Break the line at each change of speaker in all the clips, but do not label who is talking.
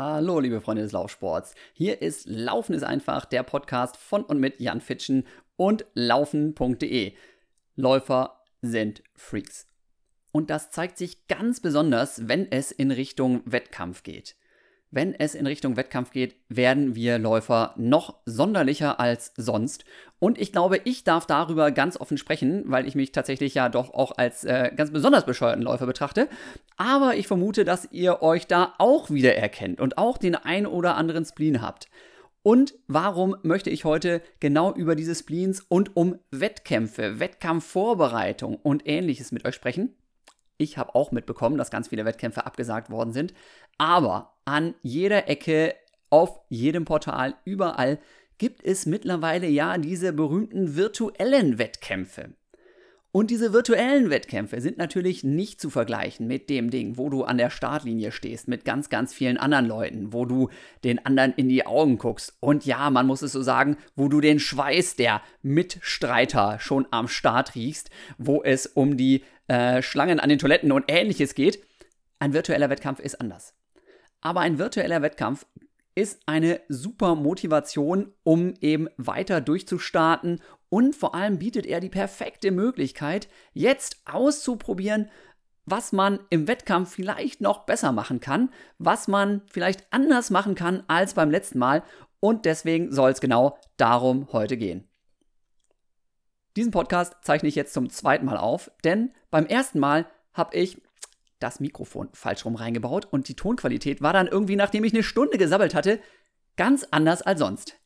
Hallo, liebe Freunde des Laufsports. Hier ist Laufen ist einfach, der Podcast von und mit Jan Fitschen und laufen.de. Läufer sind Freaks. Und das zeigt sich ganz besonders, wenn es in Richtung Wettkampf geht. Wenn es in Richtung Wettkampf geht, werden wir Läufer noch sonderlicher als sonst. Und ich glaube, ich darf darüber ganz offen sprechen, weil ich mich tatsächlich ja doch auch als äh, ganz besonders bescheuerten Läufer betrachte. Aber ich vermute, dass ihr euch da auch wieder erkennt und auch den ein oder anderen Spleen habt. Und warum möchte ich heute genau über diese Spleens und um Wettkämpfe, Wettkampfvorbereitung und ähnliches mit euch sprechen? Ich habe auch mitbekommen, dass ganz viele Wettkämpfe abgesagt worden sind. Aber an jeder Ecke, auf jedem Portal, überall gibt es mittlerweile ja diese berühmten virtuellen Wettkämpfe. Und diese virtuellen Wettkämpfe sind natürlich nicht zu vergleichen mit dem Ding, wo du an der Startlinie stehst, mit ganz, ganz vielen anderen Leuten, wo du den anderen in die Augen guckst. Und ja, man muss es so sagen, wo du den Schweiß der Mitstreiter schon am Start riechst, wo es um die äh, Schlangen an den Toiletten und ähnliches geht. Ein virtueller Wettkampf ist anders. Aber ein virtueller Wettkampf ist eine super Motivation, um eben weiter durchzustarten und vor allem bietet er die perfekte Möglichkeit, jetzt auszuprobieren, was man im Wettkampf vielleicht noch besser machen kann, was man vielleicht anders machen kann als beim letzten Mal und deswegen soll es genau darum heute gehen. Diesen Podcast zeichne ich jetzt zum zweiten Mal auf, denn beim ersten Mal habe ich das Mikrofon falsch rum reingebaut und die Tonqualität war dann irgendwie, nachdem ich eine Stunde gesabbelt hatte, ganz anders als sonst.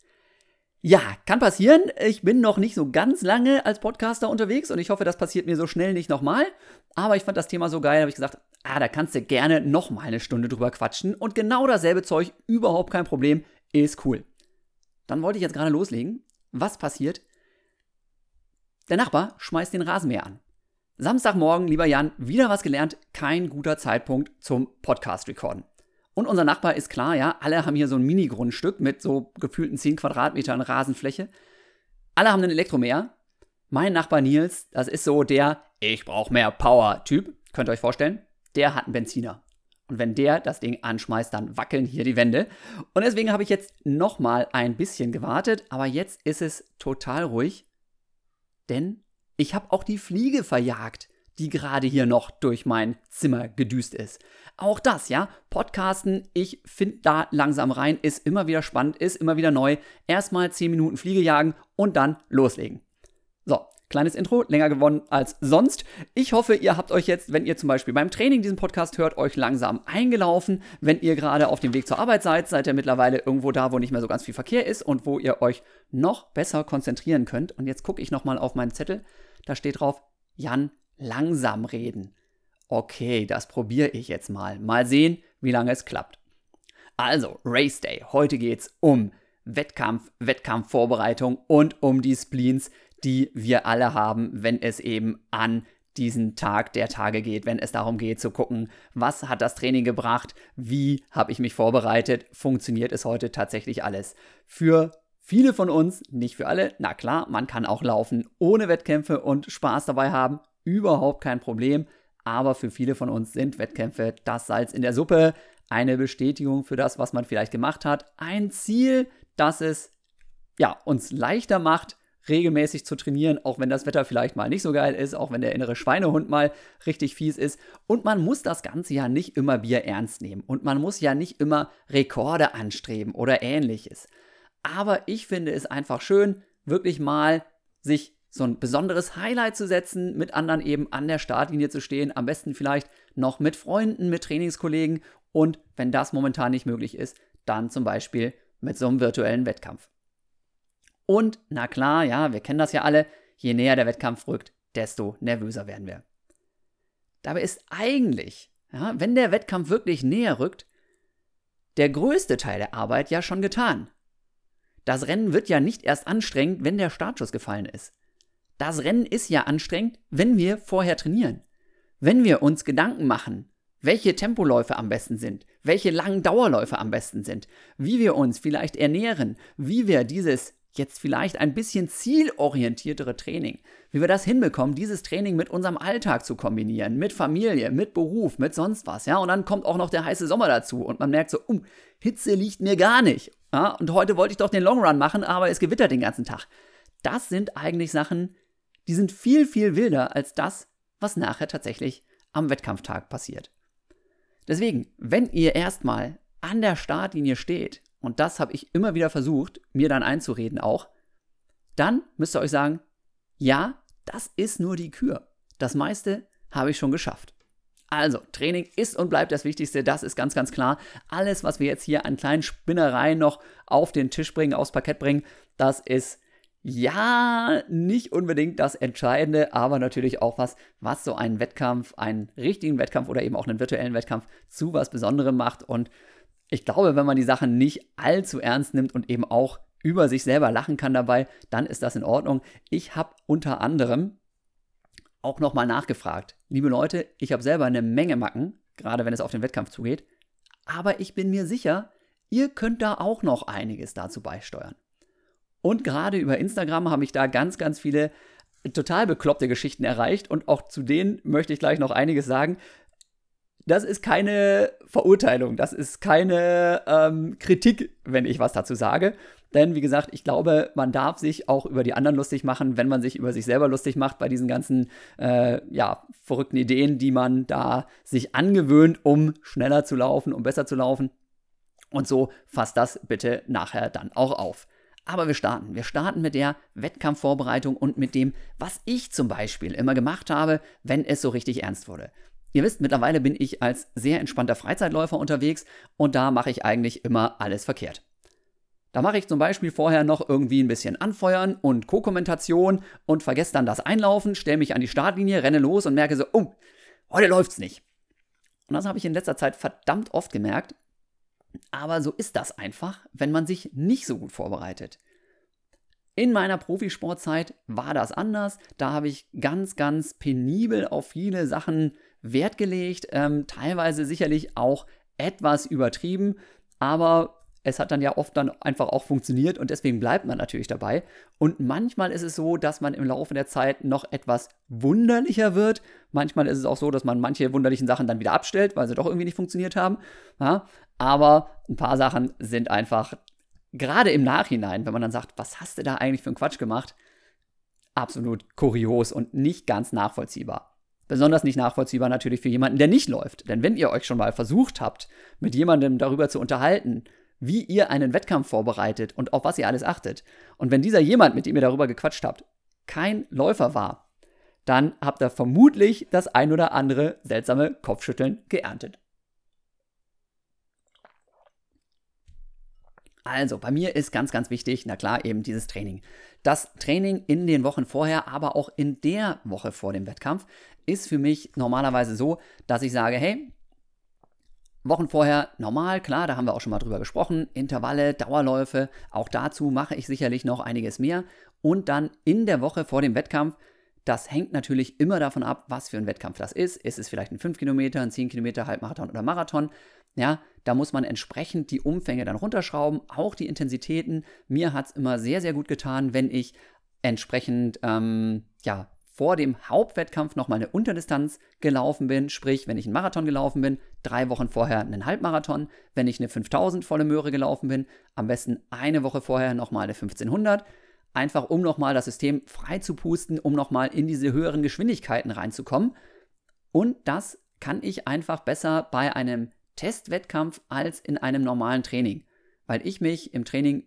Ja, kann passieren. Ich bin noch nicht so ganz lange als Podcaster unterwegs und ich hoffe, das passiert mir so schnell nicht nochmal. Aber ich fand das Thema so geil, habe ich gesagt, ah, da kannst du gerne nochmal eine Stunde drüber quatschen und genau dasselbe Zeug, überhaupt kein Problem, ist cool. Dann wollte ich jetzt gerade loslegen. Was passiert? Der Nachbar schmeißt den Rasenmäher an. Samstagmorgen, lieber Jan, wieder was gelernt, kein guter Zeitpunkt zum Podcast-Recorden. Und unser Nachbar ist klar, ja, alle haben hier so ein Mini-Grundstück mit so gefühlten 10 Quadratmetern Rasenfläche. Alle haben einen Elektromäher. Mein Nachbar Nils, das ist so der Ich brauche mehr Power-Typ. Könnt ihr euch vorstellen? Der hat einen Benziner. Und wenn der das Ding anschmeißt, dann wackeln hier die Wände. Und deswegen habe ich jetzt nochmal ein bisschen gewartet, aber jetzt ist es total ruhig, denn ich habe auch die Fliege verjagt die gerade hier noch durch mein Zimmer gedüst ist. Auch das, ja, Podcasten, ich finde da langsam rein, ist immer wieder spannend, ist immer wieder neu. Erstmal 10 Minuten Fliege jagen und dann loslegen. Kleines Intro, länger gewonnen als sonst. Ich hoffe, ihr habt euch jetzt, wenn ihr zum Beispiel beim Training diesen Podcast hört, euch langsam eingelaufen. Wenn ihr gerade auf dem Weg zur Arbeit seid, seid ihr mittlerweile irgendwo da, wo nicht mehr so ganz viel Verkehr ist und wo ihr euch noch besser konzentrieren könnt. Und jetzt gucke ich nochmal auf meinen Zettel. Da steht drauf, Jan langsam reden. Okay, das probiere ich jetzt mal. Mal sehen, wie lange es klappt. Also, Race Day. Heute geht es um Wettkampf, Wettkampfvorbereitung und um die Spleens, die wir alle haben, wenn es eben an diesen Tag der Tage geht, wenn es darum geht zu gucken, was hat das Training gebracht, wie habe ich mich vorbereitet, funktioniert es heute tatsächlich alles. Für viele von uns, nicht für alle, na klar, man kann auch laufen ohne Wettkämpfe und Spaß dabei haben, überhaupt kein Problem. Aber für viele von uns sind Wettkämpfe das Salz in der Suppe, eine Bestätigung für das, was man vielleicht gemacht hat, ein Ziel, das es ja, uns leichter macht, regelmäßig zu trainieren, auch wenn das Wetter vielleicht mal nicht so geil ist, auch wenn der innere Schweinehund mal richtig fies ist. Und man muss das Ganze ja nicht immer Bier ernst nehmen und man muss ja nicht immer Rekorde anstreben oder ähnliches. Aber ich finde es einfach schön, wirklich mal sich so ein besonderes Highlight zu setzen, mit anderen eben an der Startlinie zu stehen, am besten vielleicht noch mit Freunden, mit Trainingskollegen und wenn das momentan nicht möglich ist, dann zum Beispiel mit so einem virtuellen Wettkampf. Und na klar, ja, wir kennen das ja alle, je näher der Wettkampf rückt, desto nervöser werden wir. Dabei ist eigentlich, ja, wenn der Wettkampf wirklich näher rückt, der größte Teil der Arbeit ja schon getan. Das Rennen wird ja nicht erst anstrengend, wenn der Startschuss gefallen ist. Das Rennen ist ja anstrengend, wenn wir vorher trainieren. Wenn wir uns Gedanken machen, welche Tempoläufe am besten sind, welche langen Dauerläufe am besten sind, wie wir uns vielleicht ernähren, wie wir dieses jetzt vielleicht ein bisschen zielorientiertere Training. Wie wir das hinbekommen, dieses Training mit unserem Alltag zu kombinieren, mit Familie, mit Beruf, mit sonst was, ja. Und dann kommt auch noch der heiße Sommer dazu und man merkt so, um, Hitze liegt mir gar nicht. Ja? Und heute wollte ich doch den Long Run machen, aber es gewittert den ganzen Tag. Das sind eigentlich Sachen, die sind viel, viel wilder als das, was nachher tatsächlich am Wettkampftag passiert. Deswegen, wenn ihr erstmal an der Startlinie steht und das habe ich immer wieder versucht, mir dann einzureden auch, dann müsst ihr euch sagen, ja, das ist nur die Kür. Das meiste habe ich schon geschafft. Also, Training ist und bleibt das Wichtigste, das ist ganz, ganz klar. Alles, was wir jetzt hier an kleinen Spinnereien noch auf den Tisch bringen, aufs Parkett bringen, das ist ja nicht unbedingt das Entscheidende, aber natürlich auch was, was so einen Wettkampf, einen richtigen Wettkampf oder eben auch einen virtuellen Wettkampf zu was Besonderem macht. Und ich glaube, wenn man die Sachen nicht allzu ernst nimmt und eben auch über sich selber lachen kann dabei, dann ist das in Ordnung. Ich habe unter anderem auch nochmal nachgefragt. Liebe Leute, ich habe selber eine Menge Macken, gerade wenn es auf den Wettkampf zugeht, aber ich bin mir sicher, ihr könnt da auch noch einiges dazu beisteuern. Und gerade über Instagram habe ich da ganz, ganz viele total bekloppte Geschichten erreicht und auch zu denen möchte ich gleich noch einiges sagen das ist keine Verurteilung, das ist keine ähm, Kritik, wenn ich was dazu sage. Denn wie gesagt, ich glaube, man darf sich auch über die anderen lustig machen, wenn man sich über sich selber lustig macht bei diesen ganzen äh, ja, verrückten Ideen, die man da sich angewöhnt, um schneller zu laufen, um besser zu laufen. Und so fasst das bitte nachher dann auch auf. Aber wir starten. Wir starten mit der Wettkampfvorbereitung und mit dem, was ich zum Beispiel immer gemacht habe, wenn es so richtig ernst wurde. Ihr wisst, mittlerweile bin ich als sehr entspannter Freizeitläufer unterwegs und da mache ich eigentlich immer alles verkehrt. Da mache ich zum Beispiel vorher noch irgendwie ein bisschen Anfeuern und Co-Kommentation und vergesse dann das Einlaufen, stelle mich an die Startlinie, renne los und merke so, oh, heute läuft's nicht. Und das habe ich in letzter Zeit verdammt oft gemerkt. Aber so ist das einfach, wenn man sich nicht so gut vorbereitet. In meiner Profisportzeit war das anders. Da habe ich ganz, ganz penibel auf viele Sachen Wert gelegt, ähm, teilweise sicherlich auch etwas übertrieben, aber es hat dann ja oft dann einfach auch funktioniert und deswegen bleibt man natürlich dabei. Und manchmal ist es so, dass man im Laufe der Zeit noch etwas wunderlicher wird. Manchmal ist es auch so, dass man manche wunderlichen Sachen dann wieder abstellt, weil sie doch irgendwie nicht funktioniert haben. Ja, aber ein paar Sachen sind einfach, gerade im Nachhinein, wenn man dann sagt, was hast du da eigentlich für einen Quatsch gemacht, absolut kurios und nicht ganz nachvollziehbar. Besonders nicht nachvollziehbar natürlich für jemanden, der nicht läuft. Denn wenn ihr euch schon mal versucht habt, mit jemandem darüber zu unterhalten, wie ihr einen Wettkampf vorbereitet und auf was ihr alles achtet, und wenn dieser jemand, mit dem ihr darüber gequatscht habt, kein Läufer war, dann habt ihr vermutlich das ein oder andere seltsame Kopfschütteln geerntet. Also, bei mir ist ganz, ganz wichtig, na klar, eben dieses Training. Das Training in den Wochen vorher, aber auch in der Woche vor dem Wettkampf ist für mich normalerweise so, dass ich sage, hey, Wochen vorher normal, klar, da haben wir auch schon mal drüber gesprochen, Intervalle, Dauerläufe, auch dazu mache ich sicherlich noch einiges mehr. Und dann in der Woche vor dem Wettkampf, das hängt natürlich immer davon ab, was für ein Wettkampf das ist. Ist es vielleicht ein 5 Kilometer, ein 10 Kilometer, Halbmarathon oder Marathon? Ja, da muss man entsprechend die Umfänge dann runterschrauben, auch die Intensitäten. Mir hat es immer sehr, sehr gut getan, wenn ich entsprechend ähm, ja, vor dem Hauptwettkampf nochmal eine Unterdistanz gelaufen bin, sprich, wenn ich einen Marathon gelaufen bin, drei Wochen vorher einen Halbmarathon, wenn ich eine 5000 volle Möhre gelaufen bin, am besten eine Woche vorher nochmal eine 1500, einfach um nochmal das System frei zu pusten, um nochmal in diese höheren Geschwindigkeiten reinzukommen. Und das kann ich einfach besser bei einem Testwettkampf als in einem normalen Training, weil ich mich im Training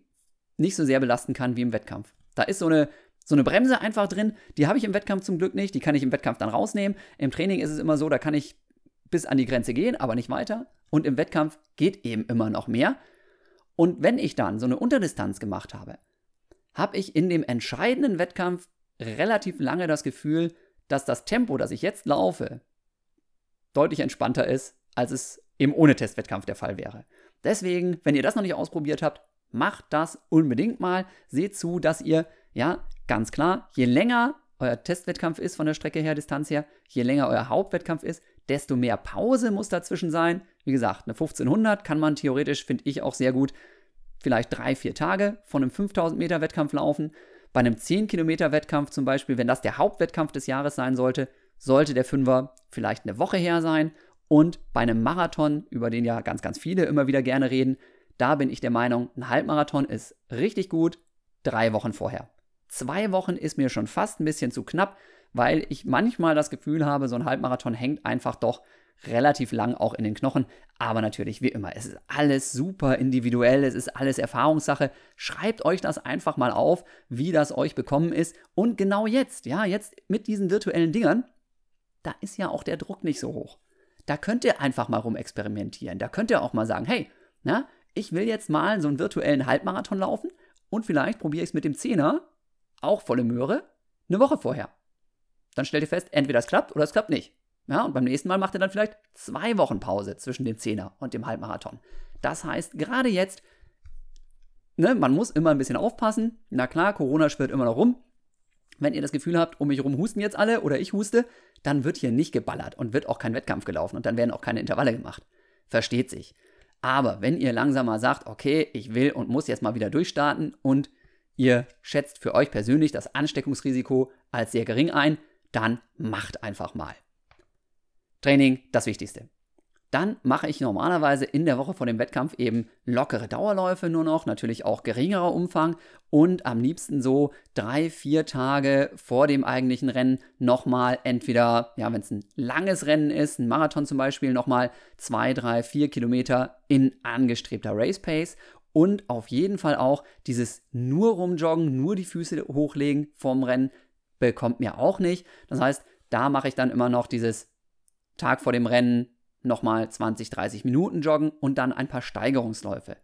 nicht so sehr belasten kann wie im Wettkampf. Da ist so eine, so eine Bremse einfach drin, die habe ich im Wettkampf zum Glück nicht, die kann ich im Wettkampf dann rausnehmen. Im Training ist es immer so, da kann ich bis an die Grenze gehen, aber nicht weiter. Und im Wettkampf geht eben immer noch mehr. Und wenn ich dann so eine Unterdistanz gemacht habe, habe ich in dem entscheidenden Wettkampf relativ lange das Gefühl, dass das Tempo, das ich jetzt laufe, deutlich entspannter ist, als es eben ohne Testwettkampf der Fall wäre. Deswegen, wenn ihr das noch nicht ausprobiert habt, macht das unbedingt mal. Seht zu, dass ihr, ja, ganz klar, je länger euer Testwettkampf ist von der Strecke her, Distanz her, je länger euer Hauptwettkampf ist, desto mehr Pause muss dazwischen sein. Wie gesagt, eine 1500 kann man theoretisch, finde ich, auch sehr gut vielleicht drei, vier Tage von einem 5000 Meter Wettkampf laufen. Bei einem 10 Kilometer Wettkampf zum Beispiel, wenn das der Hauptwettkampf des Jahres sein sollte, sollte der Fünfer vielleicht eine Woche her sein. Und bei einem Marathon, über den ja ganz, ganz viele immer wieder gerne reden, da bin ich der Meinung, ein Halbmarathon ist richtig gut, drei Wochen vorher. Zwei Wochen ist mir schon fast ein bisschen zu knapp, weil ich manchmal das Gefühl habe, so ein Halbmarathon hängt einfach doch relativ lang auch in den Knochen. Aber natürlich, wie immer, es ist alles super individuell, es ist alles Erfahrungssache. Schreibt euch das einfach mal auf, wie das euch bekommen ist. Und genau jetzt, ja, jetzt mit diesen virtuellen Dingern, da ist ja auch der Druck nicht so hoch. Da könnt ihr einfach mal rumexperimentieren. Da könnt ihr auch mal sagen, hey, na, ich will jetzt mal so einen virtuellen Halbmarathon laufen und vielleicht probiere ich es mit dem Zehner, auch volle Möhre, eine Woche vorher. Dann stellt ihr fest, entweder es klappt oder es klappt nicht. Ja, und beim nächsten Mal macht ihr dann vielleicht zwei Wochen Pause zwischen dem Zehner und dem Halbmarathon. Das heißt, gerade jetzt, ne, man muss immer ein bisschen aufpassen. Na klar, Corona schwirrt immer noch rum. Wenn ihr das Gefühl habt, um mich herum husten jetzt alle oder ich huste, dann wird hier nicht geballert und wird auch kein Wettkampf gelaufen und dann werden auch keine Intervalle gemacht. Versteht sich. Aber wenn ihr langsam mal sagt, okay, ich will und muss jetzt mal wieder durchstarten und ihr schätzt für euch persönlich das Ansteckungsrisiko als sehr gering ein, dann macht einfach mal. Training das Wichtigste. Dann mache ich normalerweise in der Woche vor dem Wettkampf eben lockere Dauerläufe nur noch, natürlich auch geringerer Umfang und am liebsten so drei, vier Tage vor dem eigentlichen Rennen nochmal entweder, ja, wenn es ein langes Rennen ist, ein Marathon zum Beispiel, nochmal zwei, drei, vier Kilometer in angestrebter Race Pace und auf jeden Fall auch dieses nur rumjoggen, nur die Füße hochlegen vorm Rennen bekommt mir auch nicht. Das heißt, da mache ich dann immer noch dieses Tag vor dem Rennen nochmal 20, 30 Minuten joggen und dann ein paar Steigerungsläufe.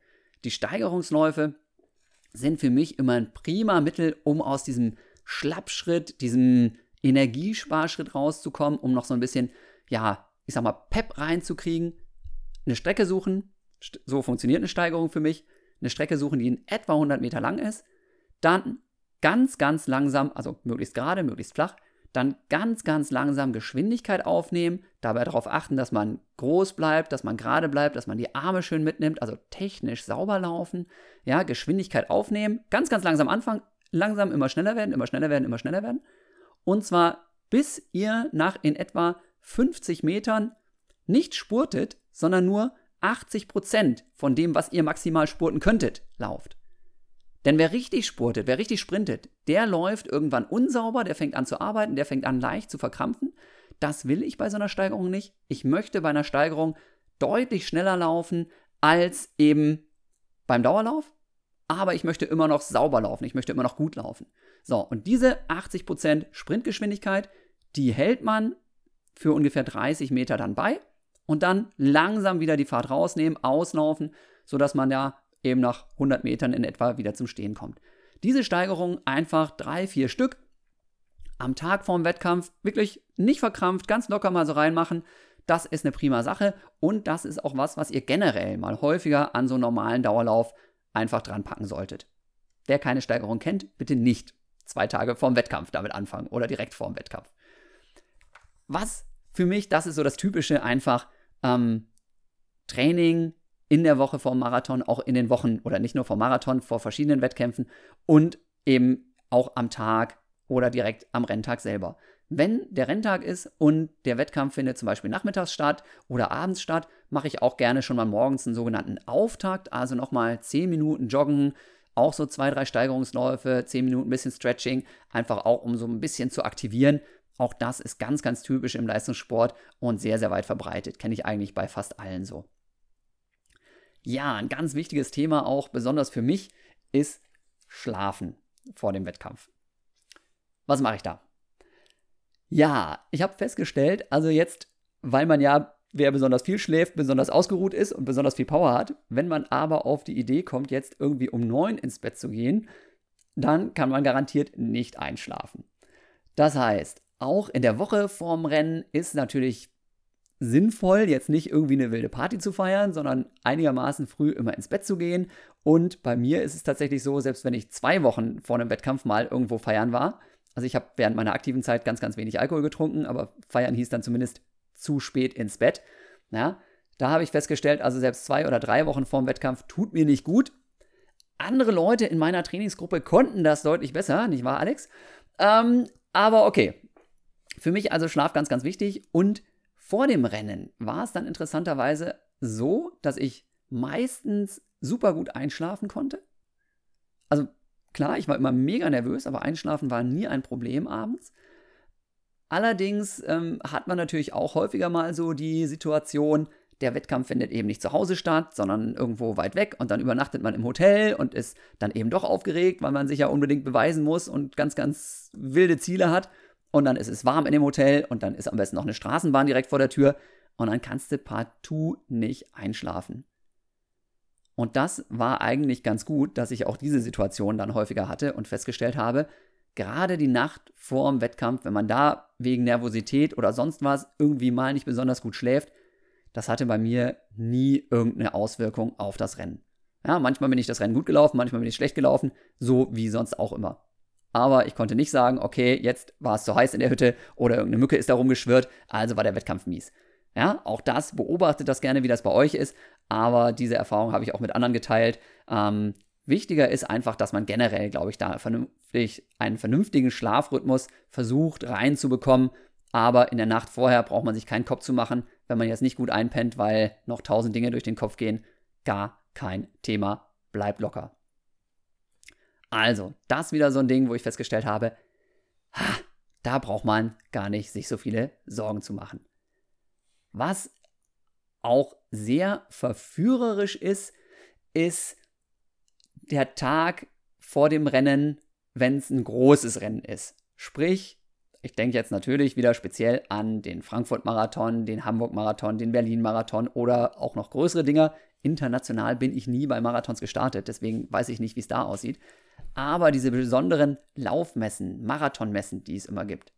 Die Steigerungsläufe sind für mich immer ein prima Mittel, um aus diesem Schlappschritt, diesem Energiesparschritt rauszukommen, um noch so ein bisschen, ja, ich sag mal, Pep reinzukriegen. Eine Strecke suchen, so funktioniert eine Steigerung für mich. Eine Strecke suchen, die in etwa 100 Meter lang ist. Dann ganz, ganz langsam, also möglichst gerade, möglichst flach, dann ganz, ganz langsam Geschwindigkeit aufnehmen, dabei darauf achten, dass man groß bleibt, dass man gerade bleibt, dass man die Arme schön mitnimmt, also technisch sauber laufen, ja, Geschwindigkeit aufnehmen, ganz, ganz langsam anfangen, langsam immer schneller werden, immer schneller werden, immer schneller werden. Und zwar bis ihr nach in etwa 50 Metern nicht spurtet, sondern nur 80 Prozent von dem, was ihr maximal spurten könntet, lauft. Denn wer richtig spurtet, wer richtig sprintet, der läuft irgendwann unsauber, der fängt an zu arbeiten, der fängt an leicht zu verkrampfen. Das will ich bei so einer Steigerung nicht. Ich möchte bei einer Steigerung deutlich schneller laufen als eben beim Dauerlauf, aber ich möchte immer noch sauber laufen, ich möchte immer noch gut laufen. So, und diese 80% Sprintgeschwindigkeit, die hält man für ungefähr 30 Meter dann bei und dann langsam wieder die Fahrt rausnehmen, auslaufen, sodass man ja eben nach 100 Metern in etwa wieder zum Stehen kommt. Diese Steigerung einfach drei, vier Stück am Tag vorm Wettkampf wirklich nicht verkrampft, ganz locker mal so reinmachen. Das ist eine prima Sache und das ist auch was, was ihr generell mal häufiger an so normalen Dauerlauf einfach dran packen solltet. Wer keine Steigerung kennt, bitte nicht zwei Tage vorm Wettkampf damit anfangen oder direkt vorm Wettkampf. Was für mich, das ist so das Typische, einfach ähm, Training in der Woche vor Marathon, auch in den Wochen oder nicht nur vor Marathon, vor verschiedenen Wettkämpfen und eben auch am Tag oder direkt am Renntag selber. Wenn der Renntag ist und der Wettkampf findet zum Beispiel nachmittags statt oder abends statt, mache ich auch gerne schon mal morgens einen sogenannten Auftakt, also nochmal 10 Minuten joggen, auch so zwei, drei Steigerungsläufe, 10 Minuten ein bisschen Stretching, einfach auch um so ein bisschen zu aktivieren. Auch das ist ganz, ganz typisch im Leistungssport und sehr, sehr weit verbreitet. Kenne ich eigentlich bei fast allen so. Ja, ein ganz wichtiges Thema auch, besonders für mich, ist Schlafen vor dem Wettkampf. Was mache ich da? Ja, ich habe festgestellt, also jetzt, weil man ja, wer besonders viel schläft, besonders ausgeruht ist und besonders viel Power hat, wenn man aber auf die Idee kommt, jetzt irgendwie um neun ins Bett zu gehen, dann kann man garantiert nicht einschlafen. Das heißt, auch in der Woche vorm Rennen ist natürlich sinnvoll, jetzt nicht irgendwie eine wilde Party zu feiern, sondern einigermaßen früh immer ins Bett zu gehen. Und bei mir ist es tatsächlich so, selbst wenn ich zwei Wochen vor einem Wettkampf mal irgendwo feiern war, also ich habe während meiner aktiven Zeit ganz, ganz wenig Alkohol getrunken, aber feiern hieß dann zumindest zu spät ins Bett. Ja, da habe ich festgestellt, also selbst zwei oder drei Wochen vor dem Wettkampf tut mir nicht gut. Andere Leute in meiner Trainingsgruppe konnten das deutlich besser, nicht wahr, Alex? Ähm, aber okay. Für mich also Schlaf ganz, ganz wichtig. Und vor dem Rennen war es dann interessanterweise so, dass ich meistens super gut einschlafen konnte. Also klar, ich war immer mega nervös, aber einschlafen war nie ein Problem abends. Allerdings ähm, hat man natürlich auch häufiger mal so die Situation, der Wettkampf findet eben nicht zu Hause statt, sondern irgendwo weit weg und dann übernachtet man im Hotel und ist dann eben doch aufgeregt, weil man sich ja unbedingt beweisen muss und ganz, ganz wilde Ziele hat. Und dann ist es warm in dem Hotel und dann ist am besten noch eine Straßenbahn direkt vor der Tür und dann kannst du partout nicht einschlafen. Und das war eigentlich ganz gut, dass ich auch diese Situation dann häufiger hatte und festgestellt habe, gerade die Nacht vor dem Wettkampf, wenn man da wegen Nervosität oder sonst was irgendwie mal nicht besonders gut schläft, das hatte bei mir nie irgendeine Auswirkung auf das Rennen. Ja, manchmal bin ich das Rennen gut gelaufen, manchmal bin ich schlecht gelaufen, so wie sonst auch immer. Aber ich konnte nicht sagen, okay, jetzt war es zu heiß in der Hütte oder irgendeine Mücke ist da rumgeschwirrt, also war der Wettkampf mies. Ja, auch das, beobachtet das gerne, wie das bei euch ist, aber diese Erfahrung habe ich auch mit anderen geteilt. Ähm, wichtiger ist einfach, dass man generell, glaube ich, da vernünftig einen vernünftigen Schlafrhythmus versucht reinzubekommen. Aber in der Nacht vorher braucht man sich keinen Kopf zu machen, wenn man jetzt nicht gut einpennt, weil noch tausend Dinge durch den Kopf gehen. Gar kein Thema. Bleib locker. Also, das wieder so ein Ding, wo ich festgestellt habe, ha, da braucht man gar nicht sich so viele Sorgen zu machen. Was auch sehr verführerisch ist, ist der Tag vor dem Rennen, wenn es ein großes Rennen ist. Sprich, ich denke jetzt natürlich wieder speziell an den Frankfurt-Marathon, den Hamburg-Marathon, den Berlin-Marathon oder auch noch größere Dinger. International bin ich nie bei Marathons gestartet, deswegen weiß ich nicht, wie es da aussieht. Aber diese besonderen Laufmessen, Marathonmessen, die es immer gibt,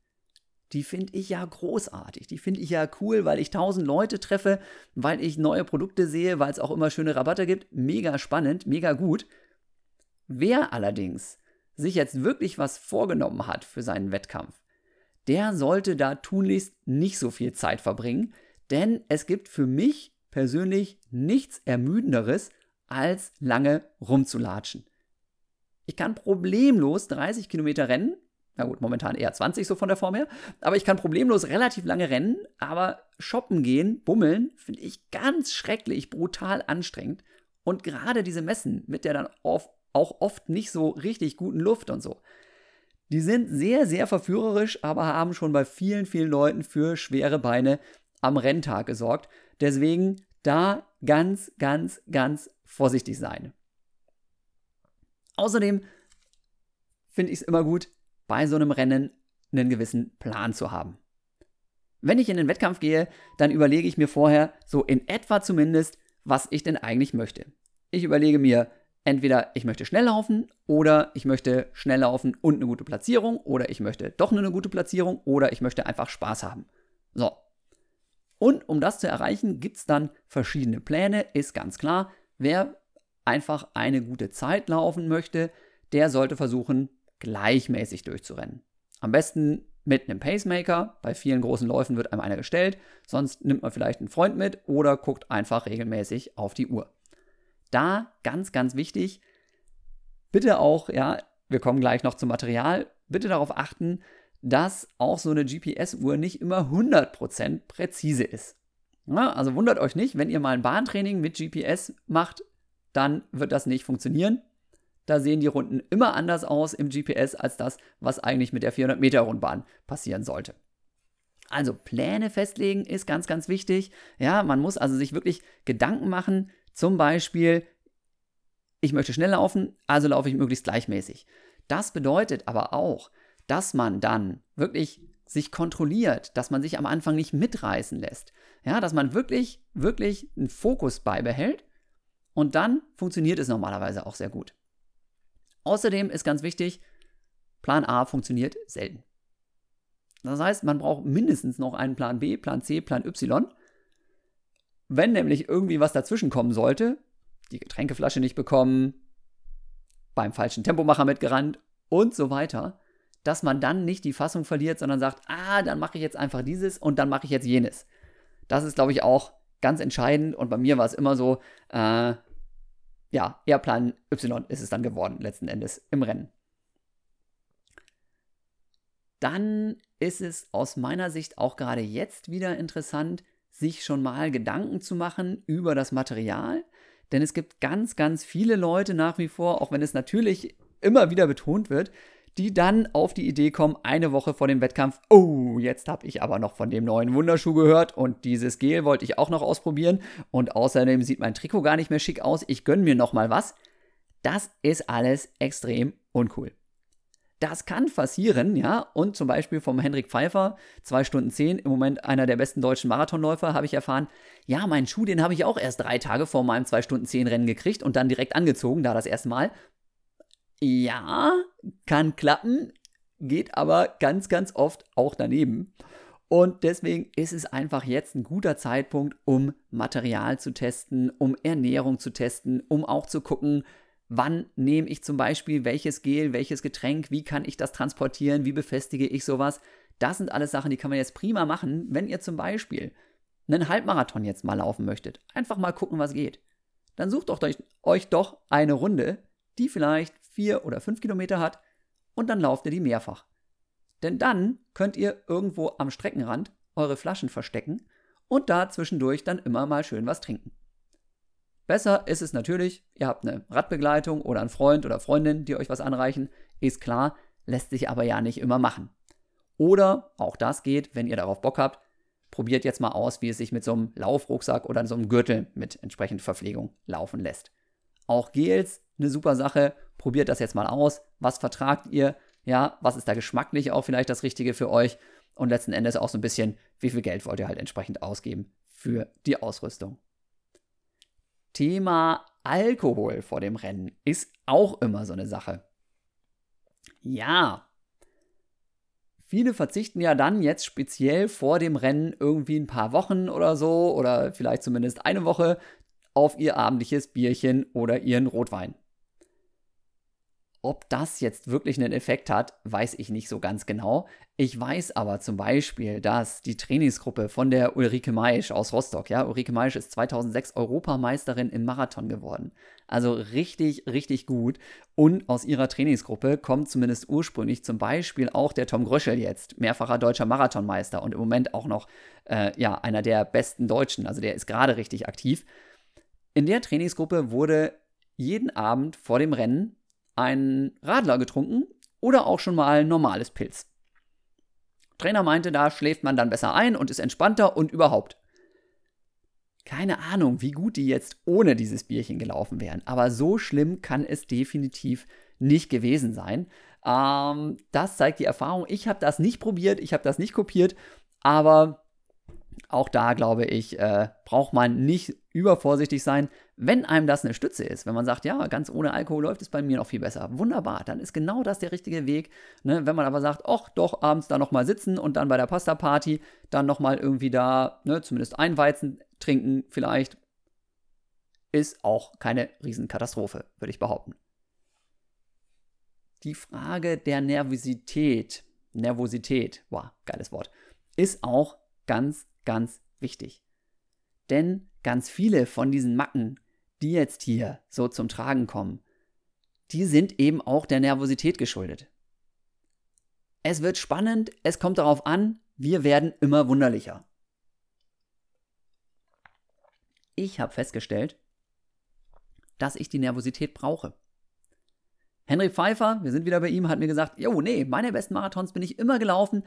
die finde ich ja großartig. Die finde ich ja cool, weil ich tausend Leute treffe, weil ich neue Produkte sehe, weil es auch immer schöne Rabatte gibt. Mega spannend, mega gut. Wer allerdings sich jetzt wirklich was vorgenommen hat für seinen Wettkampf, der sollte da tunlichst nicht so viel Zeit verbringen, denn es gibt für mich persönlich nichts Ermüdenderes, als lange rumzulatschen. Ich kann problemlos 30 Kilometer rennen, na gut, momentan eher 20 so von der Form her, aber ich kann problemlos relativ lange rennen, aber shoppen gehen, bummeln, finde ich ganz schrecklich, brutal anstrengend. Und gerade diese Messen mit der dann auch oft nicht so richtig guten Luft und so, die sind sehr, sehr verführerisch, aber haben schon bei vielen, vielen Leuten für schwere Beine am Renntag gesorgt. Deswegen da ganz, ganz, ganz vorsichtig sein. Außerdem finde ich es immer gut, bei so einem Rennen einen gewissen Plan zu haben. Wenn ich in den Wettkampf gehe, dann überlege ich mir vorher, so in etwa zumindest, was ich denn eigentlich möchte. Ich überlege mir, entweder ich möchte schnell laufen oder ich möchte schnell laufen und eine gute Platzierung oder ich möchte doch nur eine gute Platzierung oder ich möchte einfach Spaß haben. So. Und um das zu erreichen, gibt es dann verschiedene Pläne, ist ganz klar. Wer einfach eine gute Zeit laufen möchte, der sollte versuchen, gleichmäßig durchzurennen. Am besten mit einem Pacemaker. Bei vielen großen Läufen wird einem einer gestellt. Sonst nimmt man vielleicht einen Freund mit oder guckt einfach regelmäßig auf die Uhr. Da ganz, ganz wichtig, bitte auch, ja, wir kommen gleich noch zum Material, bitte darauf achten, dass auch so eine GPS-Uhr nicht immer 100% präzise ist. Ja, also wundert euch nicht, wenn ihr mal ein Bahntraining mit GPS macht, dann wird das nicht funktionieren. Da sehen die Runden immer anders aus im GPS als das, was eigentlich mit der 400-Meter-Rundbahn passieren sollte. Also Pläne festlegen ist ganz, ganz wichtig. Ja, man muss also sich wirklich Gedanken machen. Zum Beispiel, ich möchte schnell laufen, also laufe ich möglichst gleichmäßig. Das bedeutet aber auch, dass man dann wirklich sich kontrolliert, dass man sich am Anfang nicht mitreißen lässt. Ja, dass man wirklich, wirklich einen Fokus beibehält und dann funktioniert es normalerweise auch sehr gut. Außerdem ist ganz wichtig, Plan A funktioniert selten. Das heißt, man braucht mindestens noch einen Plan B, Plan C, Plan Y. Wenn nämlich irgendwie was dazwischen kommen sollte, die Getränkeflasche nicht bekommen, beim falschen Tempomacher mitgerannt und so weiter, dass man dann nicht die Fassung verliert, sondern sagt, ah, dann mache ich jetzt einfach dieses und dann mache ich jetzt jenes. Das ist, glaube ich, auch ganz entscheidend und bei mir war es immer so, äh, ja, Airplan Y ist es dann geworden, letzten Endes im Rennen. Dann ist es aus meiner Sicht auch gerade jetzt wieder interessant, sich schon mal Gedanken zu machen über das Material. Denn es gibt ganz, ganz viele Leute nach wie vor, auch wenn es natürlich immer wieder betont wird, die dann auf die Idee kommen, eine Woche vor dem Wettkampf, oh, jetzt habe ich aber noch von dem neuen Wunderschuh gehört und dieses Gel wollte ich auch noch ausprobieren und außerdem sieht mein Trikot gar nicht mehr schick aus, ich gönne mir noch mal was. Das ist alles extrem uncool. Das kann passieren, ja. Und zum Beispiel vom Hendrik Pfeiffer, 2 Stunden 10, im Moment einer der besten deutschen Marathonläufer, habe ich erfahren, ja, meinen Schuh, den habe ich auch erst drei Tage vor meinem 2 Stunden 10 Rennen gekriegt und dann direkt angezogen, da das erste Mal. Ja, kann klappen, geht aber ganz, ganz oft auch daneben. Und deswegen ist es einfach jetzt ein guter Zeitpunkt, um Material zu testen, um Ernährung zu testen, um auch zu gucken, wann nehme ich zum Beispiel welches Gel, welches Getränk, wie kann ich das transportieren, wie befestige ich sowas. Das sind alles Sachen, die kann man jetzt prima machen, wenn ihr zum Beispiel einen Halbmarathon jetzt mal laufen möchtet. Einfach mal gucken, was geht. Dann sucht doch euch, euch doch eine Runde, die vielleicht vier oder fünf Kilometer hat und dann lauft ihr die mehrfach. Denn dann könnt ihr irgendwo am Streckenrand eure Flaschen verstecken und da zwischendurch dann immer mal schön was trinken. Besser ist es natürlich, ihr habt eine Radbegleitung oder einen Freund oder Freundin, die euch was anreichen, ist klar, lässt sich aber ja nicht immer machen. Oder, auch das geht, wenn ihr darauf Bock habt, probiert jetzt mal aus, wie es sich mit so einem Laufrucksack oder so einem Gürtel mit entsprechend Verpflegung laufen lässt. Auch Gels, eine super Sache, probiert das jetzt mal aus. Was vertragt ihr? Ja, was ist da geschmacklich auch vielleicht das Richtige für euch? Und letzten Endes auch so ein bisschen, wie viel Geld wollt ihr halt entsprechend ausgeben für die Ausrüstung. Thema Alkohol vor dem Rennen ist auch immer so eine Sache. Ja, viele verzichten ja dann jetzt speziell vor dem Rennen irgendwie ein paar Wochen oder so oder vielleicht zumindest eine Woche auf ihr abendliches Bierchen oder ihren Rotwein. Ob das jetzt wirklich einen Effekt hat, weiß ich nicht so ganz genau. Ich weiß aber zum Beispiel, dass die Trainingsgruppe von der Ulrike Maisch aus Rostock, ja, Ulrike Maisch ist 2006 Europameisterin im Marathon geworden. Also richtig, richtig gut. Und aus ihrer Trainingsgruppe kommt zumindest ursprünglich zum Beispiel auch der Tom Gröschel jetzt, mehrfacher deutscher Marathonmeister und im Moment auch noch, äh, ja, einer der besten Deutschen. Also der ist gerade richtig aktiv. In der Trainingsgruppe wurde jeden Abend vor dem Rennen einen Radler getrunken oder auch schon mal normales Pilz. Trainer meinte, da schläft man dann besser ein und ist entspannter und überhaupt. Keine Ahnung, wie gut die jetzt ohne dieses Bierchen gelaufen wären, aber so schlimm kann es definitiv nicht gewesen sein. Ähm, das zeigt die Erfahrung. Ich habe das nicht probiert, ich habe das nicht kopiert, aber auch da glaube ich, äh, braucht man nicht übervorsichtig sein. Wenn einem das eine Stütze ist, wenn man sagt, ja, ganz ohne Alkohol läuft es bei mir noch viel besser, wunderbar, dann ist genau das der richtige Weg. Ne? Wenn man aber sagt, ach doch, abends da nochmal sitzen und dann bei der Pasta-Party dann nochmal irgendwie da, ne, zumindest ein Weizen trinken vielleicht, ist auch keine Riesenkatastrophe, würde ich behaupten. Die Frage der Nervosität, Nervosität, wow, geiles Wort, ist auch ganz ganz wichtig. Denn ganz viele von diesen Macken, die jetzt hier so zum Tragen kommen, die sind eben auch der Nervosität geschuldet. Es wird spannend, es kommt darauf an, wir werden immer wunderlicher. Ich habe festgestellt, dass ich die Nervosität brauche. Henry Pfeiffer, wir sind wieder bei ihm, hat mir gesagt, jo, nee, meine besten Marathons bin ich immer gelaufen,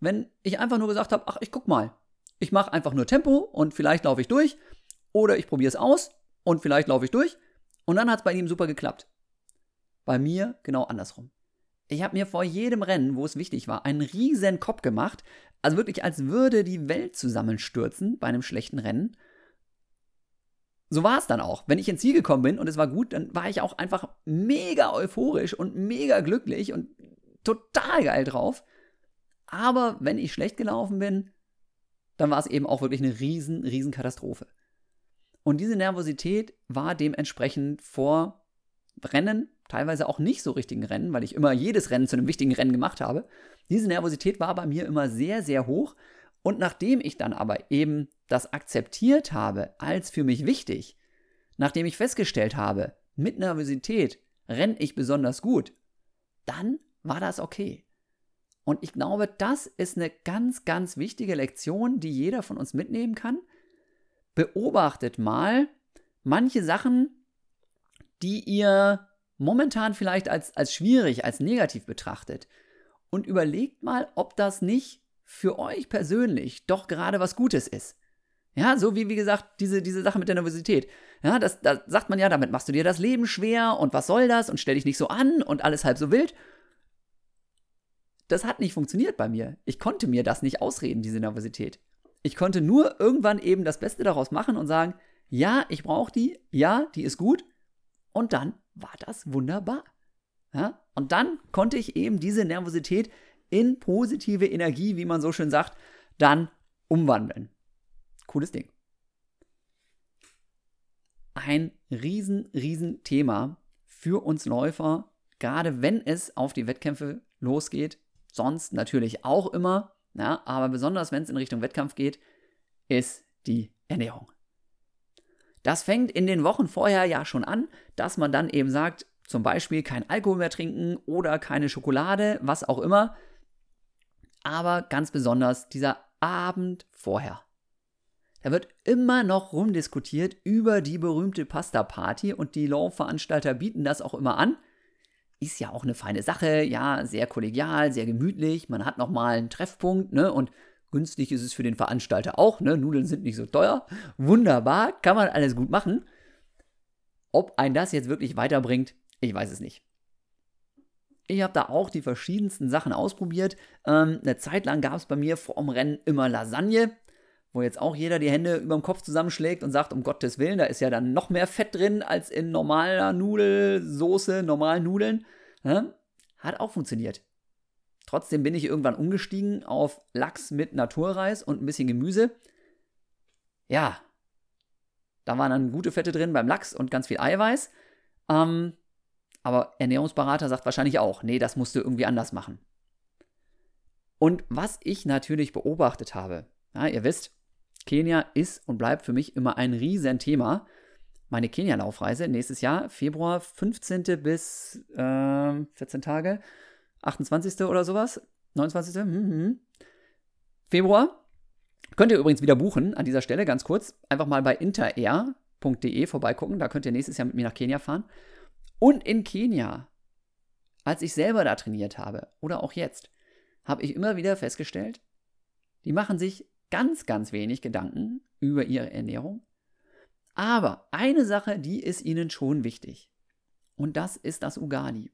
wenn ich einfach nur gesagt habe, ach, ich guck mal, ich mache einfach nur Tempo und vielleicht laufe ich durch. Oder ich probiere es aus und vielleicht laufe ich durch. Und dann hat es bei ihm super geklappt. Bei mir genau andersrum. Ich habe mir vor jedem Rennen, wo es wichtig war, einen riesen Kopf gemacht. Also wirklich, als würde die Welt zusammenstürzen bei einem schlechten Rennen. So war es dann auch. Wenn ich ins Ziel gekommen bin und es war gut, dann war ich auch einfach mega euphorisch und mega glücklich und total geil drauf. Aber wenn ich schlecht gelaufen bin, dann war es eben auch wirklich eine riesen, riesen Katastrophe. Und diese Nervosität war dementsprechend vor Rennen, teilweise auch nicht so richtigen Rennen, weil ich immer jedes Rennen zu einem wichtigen Rennen gemacht habe. Diese Nervosität war bei mir immer sehr, sehr hoch. Und nachdem ich dann aber eben das akzeptiert habe als für mich wichtig, nachdem ich festgestellt habe, mit Nervosität renne ich besonders gut, dann war das okay. Und ich glaube, das ist eine ganz, ganz wichtige Lektion, die jeder von uns mitnehmen kann. Beobachtet mal manche Sachen, die ihr momentan vielleicht als, als schwierig, als negativ betrachtet. Und überlegt mal, ob das nicht für euch persönlich doch gerade was Gutes ist. Ja, so wie, wie gesagt, diese, diese Sache mit der Nervosität. Ja, das, da sagt man ja, damit machst du dir das Leben schwer und was soll das und stell dich nicht so an und alles halb so wild. Das hat nicht funktioniert bei mir. Ich konnte mir das nicht ausreden, diese Nervosität. Ich konnte nur irgendwann eben das Beste daraus machen und sagen, ja, ich brauche die, ja, die ist gut. Und dann war das wunderbar. Ja? Und dann konnte ich eben diese Nervosität in positive Energie, wie man so schön sagt, dann umwandeln. Cooles Ding. Ein riesen, riesen Thema für uns Läufer, gerade wenn es auf die Wettkämpfe losgeht. Sonst natürlich auch immer, ja, aber besonders wenn es in Richtung Wettkampf geht, ist die Ernährung. Das fängt in den Wochen vorher ja schon an, dass man dann eben sagt, zum Beispiel kein Alkohol mehr trinken oder keine Schokolade, was auch immer. Aber ganz besonders dieser Abend vorher. Da wird immer noch rumdiskutiert über die berühmte Pasta-Party und die Law-Veranstalter bieten das auch immer an. Ist ja auch eine feine Sache, ja, sehr kollegial, sehr gemütlich. Man hat nochmal einen Treffpunkt, ne? Und günstig ist es für den Veranstalter auch, ne? Nudeln sind nicht so teuer. Wunderbar, kann man alles gut machen. Ob ein das jetzt wirklich weiterbringt, ich weiß es nicht. Ich habe da auch die verschiedensten Sachen ausprobiert. Ähm, eine Zeit lang gab es bei mir vor dem Rennen immer Lasagne wo jetzt auch jeder die Hände über dem Kopf zusammenschlägt und sagt, um Gottes Willen, da ist ja dann noch mehr Fett drin als in normaler Nudelsoße, normalen Nudeln. Ja, hat auch funktioniert. Trotzdem bin ich irgendwann umgestiegen auf Lachs mit Naturreis und ein bisschen Gemüse. Ja, da waren dann gute Fette drin beim Lachs und ganz viel Eiweiß. Ähm, aber Ernährungsberater sagt wahrscheinlich auch, nee, das musst du irgendwie anders machen. Und was ich natürlich beobachtet habe, ja, ihr wisst, Kenia ist und bleibt für mich immer ein Riesenthema. Meine Kenia-Laufreise nächstes Jahr, Februar 15. bis äh, 14 Tage, 28. oder sowas, 29. Hm, hm, hm. Februar. Könnt ihr übrigens wieder buchen an dieser Stelle, ganz kurz. Einfach mal bei interair.de vorbeigucken, da könnt ihr nächstes Jahr mit mir nach Kenia fahren. Und in Kenia, als ich selber da trainiert habe, oder auch jetzt, habe ich immer wieder festgestellt, die machen sich ganz, ganz wenig Gedanken über ihre Ernährung. Aber eine Sache, die ist ihnen schon wichtig. Und das ist das Ugali.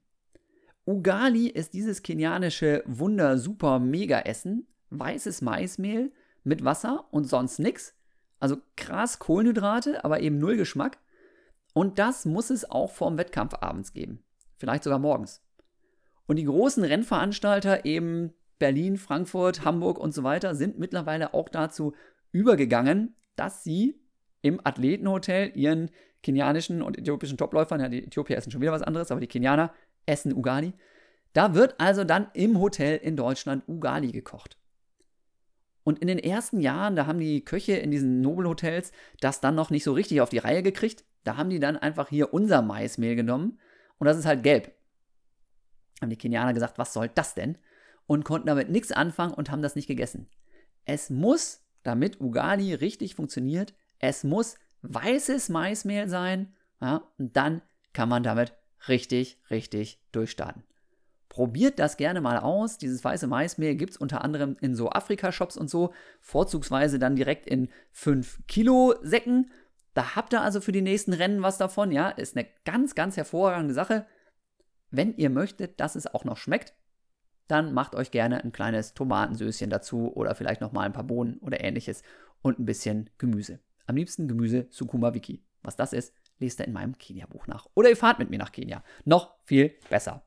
Ugali ist dieses kenianische Wunder super mega Essen, weißes Maismehl mit Wasser und sonst nichts. Also krass Kohlenhydrate, aber eben null Geschmack. Und das muss es auch vorm Wettkampf abends geben. Vielleicht sogar morgens. Und die großen Rennveranstalter eben Berlin, Frankfurt, Hamburg und so weiter sind mittlerweile auch dazu übergegangen, dass sie im Athletenhotel ihren kenianischen und äthiopischen Topläufern, ja, die Äthiopier essen schon wieder was anderes, aber die Kenianer essen Ugali. Da wird also dann im Hotel in Deutschland Ugali gekocht. Und in den ersten Jahren, da haben die Köche in diesen Nobelhotels das dann noch nicht so richtig auf die Reihe gekriegt. Da haben die dann einfach hier unser Maismehl genommen und das ist halt gelb. Haben die Kenianer gesagt, was soll das denn? Und konnten damit nichts anfangen und haben das nicht gegessen. Es muss, damit Ugali richtig funktioniert, es muss weißes Maismehl sein, ja, und dann kann man damit richtig, richtig durchstarten. Probiert das gerne mal aus. Dieses weiße Maismehl gibt es unter anderem in so Afrika-Shops und so, vorzugsweise dann direkt in 5 Kilo Säcken. Da habt ihr also für die nächsten Rennen was davon, ja, ist eine ganz, ganz hervorragende Sache. Wenn ihr möchtet, dass es auch noch schmeckt, dann macht euch gerne ein kleines Tomatensößchen dazu oder vielleicht nochmal ein paar Bohnen oder ähnliches und ein bisschen Gemüse. Am liebsten Gemüse Sukuma Wiki. Was das ist, lest ihr in meinem Kenia-Buch nach. Oder ihr fahrt mit mir nach Kenia. Noch viel besser.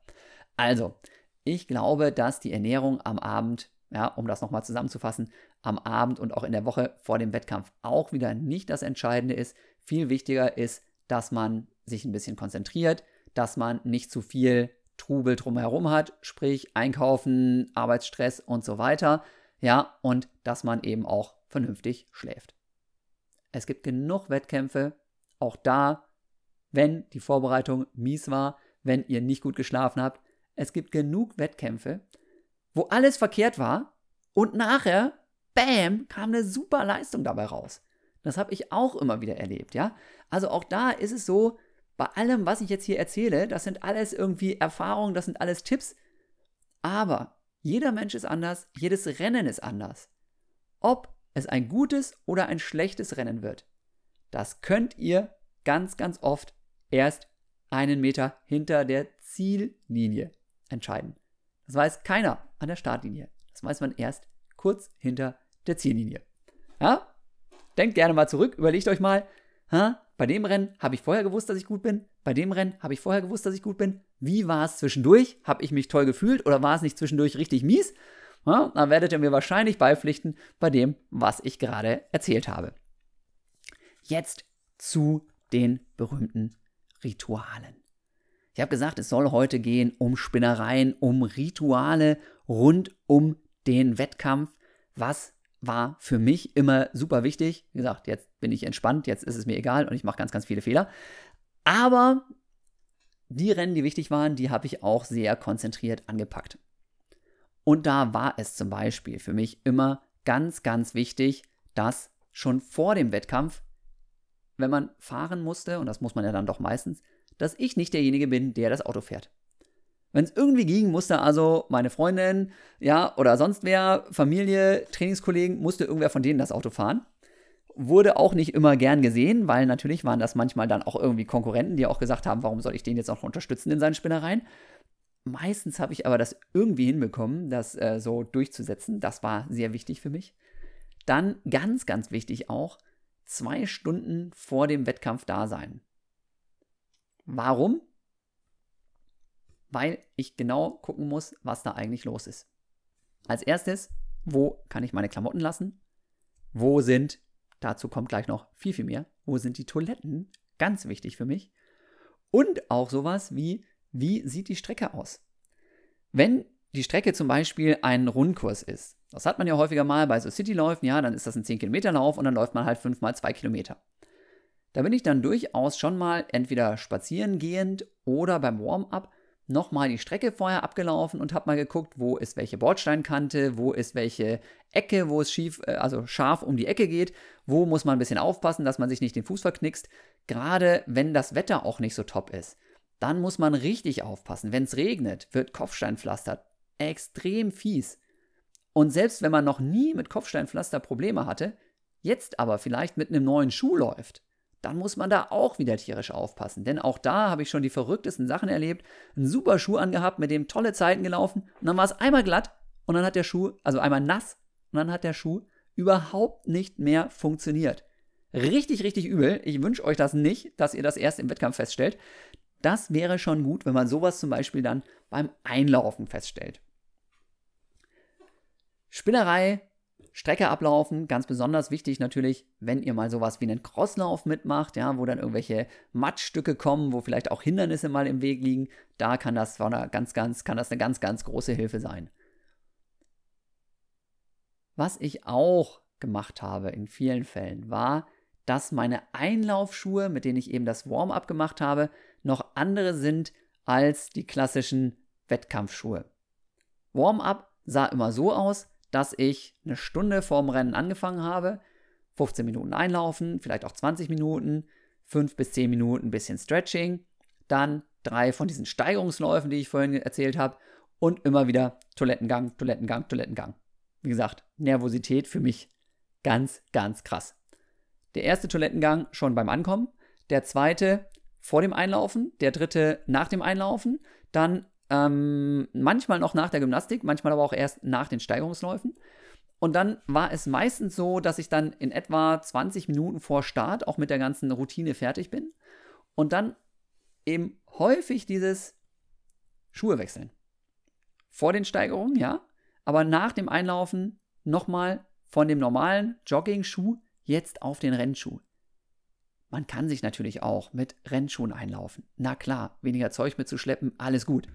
Also, ich glaube, dass die Ernährung am Abend, ja, um das nochmal zusammenzufassen, am Abend und auch in der Woche vor dem Wettkampf auch wieder nicht das Entscheidende ist. Viel wichtiger ist, dass man sich ein bisschen konzentriert, dass man nicht zu viel Trubel drumherum hat, sprich Einkaufen, Arbeitsstress und so weiter. Ja, und dass man eben auch vernünftig schläft. Es gibt genug Wettkämpfe, auch da wenn die Vorbereitung mies war, wenn ihr nicht gut geschlafen habt. Es gibt genug Wettkämpfe, wo alles verkehrt war und nachher, bam, kam eine super Leistung dabei raus. Das habe ich auch immer wieder erlebt, ja. Also auch da ist es so, bei allem, was ich jetzt hier erzähle, das sind alles irgendwie Erfahrungen, das sind alles Tipps. Aber jeder Mensch ist anders, jedes Rennen ist anders. Ob es ein gutes oder ein schlechtes Rennen wird, das könnt ihr ganz, ganz oft erst einen Meter hinter der Ziellinie entscheiden. Das weiß keiner an der Startlinie. Das weiß man erst kurz hinter der Ziellinie. Ja? Denkt gerne mal zurück, überlegt euch mal, ha, bei dem Rennen habe ich vorher gewusst, dass ich gut bin. Bei dem Rennen habe ich vorher gewusst, dass ich gut bin. Wie war es zwischendurch? Habe ich mich toll gefühlt oder war es nicht zwischendurch richtig mies? Ja, dann werdet ihr mir wahrscheinlich beipflichten bei dem, was ich gerade erzählt habe. Jetzt zu den berühmten Ritualen. Ich habe gesagt, es soll heute gehen um Spinnereien, um Rituale rund um den Wettkampf. Was war für mich immer super wichtig. Wie gesagt, jetzt bin ich entspannt, jetzt ist es mir egal und ich mache ganz, ganz viele Fehler. Aber die Rennen, die wichtig waren, die habe ich auch sehr konzentriert angepackt. Und da war es zum Beispiel für mich immer ganz, ganz wichtig, dass schon vor dem Wettkampf, wenn man fahren musste, und das muss man ja dann doch meistens, dass ich nicht derjenige bin, der das Auto fährt. Wenn es irgendwie ging, musste also meine Freundin, ja, oder sonst wer, Familie, Trainingskollegen, musste irgendwer von denen das Auto fahren. Wurde auch nicht immer gern gesehen, weil natürlich waren das manchmal dann auch irgendwie Konkurrenten, die auch gesagt haben, warum soll ich den jetzt auch unterstützen in seinen Spinnereien. Meistens habe ich aber das irgendwie hinbekommen, das äh, so durchzusetzen. Das war sehr wichtig für mich. Dann ganz, ganz wichtig auch, zwei Stunden vor dem Wettkampf da sein. Warum? Weil ich genau gucken muss, was da eigentlich los ist. Als erstes, wo kann ich meine Klamotten lassen? Wo sind, dazu kommt gleich noch viel, viel mehr, wo sind die Toiletten? Ganz wichtig für mich. Und auch sowas wie, wie sieht die Strecke aus? Wenn die Strecke zum Beispiel ein Rundkurs ist, das hat man ja häufiger mal bei so Cityläufen, ja, dann ist das ein 10 Kilometer Lauf und dann läuft man halt 5 mal 2 Kilometer. Da bin ich dann durchaus schon mal entweder spazieren gehend oder beim Warm-up nochmal die Strecke vorher abgelaufen und habe mal geguckt, wo ist welche Bordsteinkante, wo ist welche Ecke, wo es schief, äh, also scharf um die Ecke geht, wo muss man ein bisschen aufpassen, dass man sich nicht den Fuß verknickst, gerade wenn das Wetter auch nicht so top ist. Dann muss man richtig aufpassen. Wenn es regnet, wird Kopfsteinpflaster extrem fies. Und selbst wenn man noch nie mit Kopfsteinpflaster Probleme hatte, jetzt aber vielleicht mit einem neuen Schuh läuft, dann muss man da auch wieder tierisch aufpassen. Denn auch da habe ich schon die verrücktesten Sachen erlebt. Einen super Schuh angehabt, mit dem tolle Zeiten gelaufen. Und dann war es einmal glatt und dann hat der Schuh, also einmal nass, und dann hat der Schuh überhaupt nicht mehr funktioniert. Richtig, richtig übel. Ich wünsche euch das nicht, dass ihr das erst im Wettkampf feststellt. Das wäre schon gut, wenn man sowas zum Beispiel dann beim Einlaufen feststellt. Spinnerei Strecke ablaufen, ganz besonders wichtig natürlich, wenn ihr mal sowas wie einen Crosslauf mitmacht, ja, wo dann irgendwelche Matschstücke kommen, wo vielleicht auch Hindernisse mal im Weg liegen, da kann das ganz, ganz, kann das eine ganz, ganz große Hilfe sein. Was ich auch gemacht habe in vielen Fällen war, dass meine Einlaufschuhe, mit denen ich eben das Warm-up gemacht habe, noch andere sind als die klassischen Wettkampfschuhe. Warm-up sah immer so aus, dass ich eine Stunde vorm Rennen angefangen habe, 15 Minuten einlaufen, vielleicht auch 20 Minuten, 5 bis 10 Minuten ein bisschen Stretching, dann drei von diesen Steigerungsläufen, die ich vorhin erzählt habe, und immer wieder Toilettengang, Toilettengang, Toilettengang. Wie gesagt, Nervosität für mich ganz, ganz krass. Der erste Toilettengang schon beim Ankommen, der zweite vor dem Einlaufen, der dritte nach dem Einlaufen, dann ähm, manchmal noch nach der Gymnastik, manchmal aber auch erst nach den Steigerungsläufen. Und dann war es meistens so, dass ich dann in etwa 20 Minuten vor Start auch mit der ganzen Routine fertig bin. Und dann eben häufig dieses Schuhe wechseln. Vor den Steigerungen, ja. Aber nach dem Einlaufen nochmal von dem normalen Jogging-Schuh jetzt auf den Rennschuh. Man kann sich natürlich auch mit Rennschuhen einlaufen. Na klar, weniger Zeug mitzuschleppen, alles gut.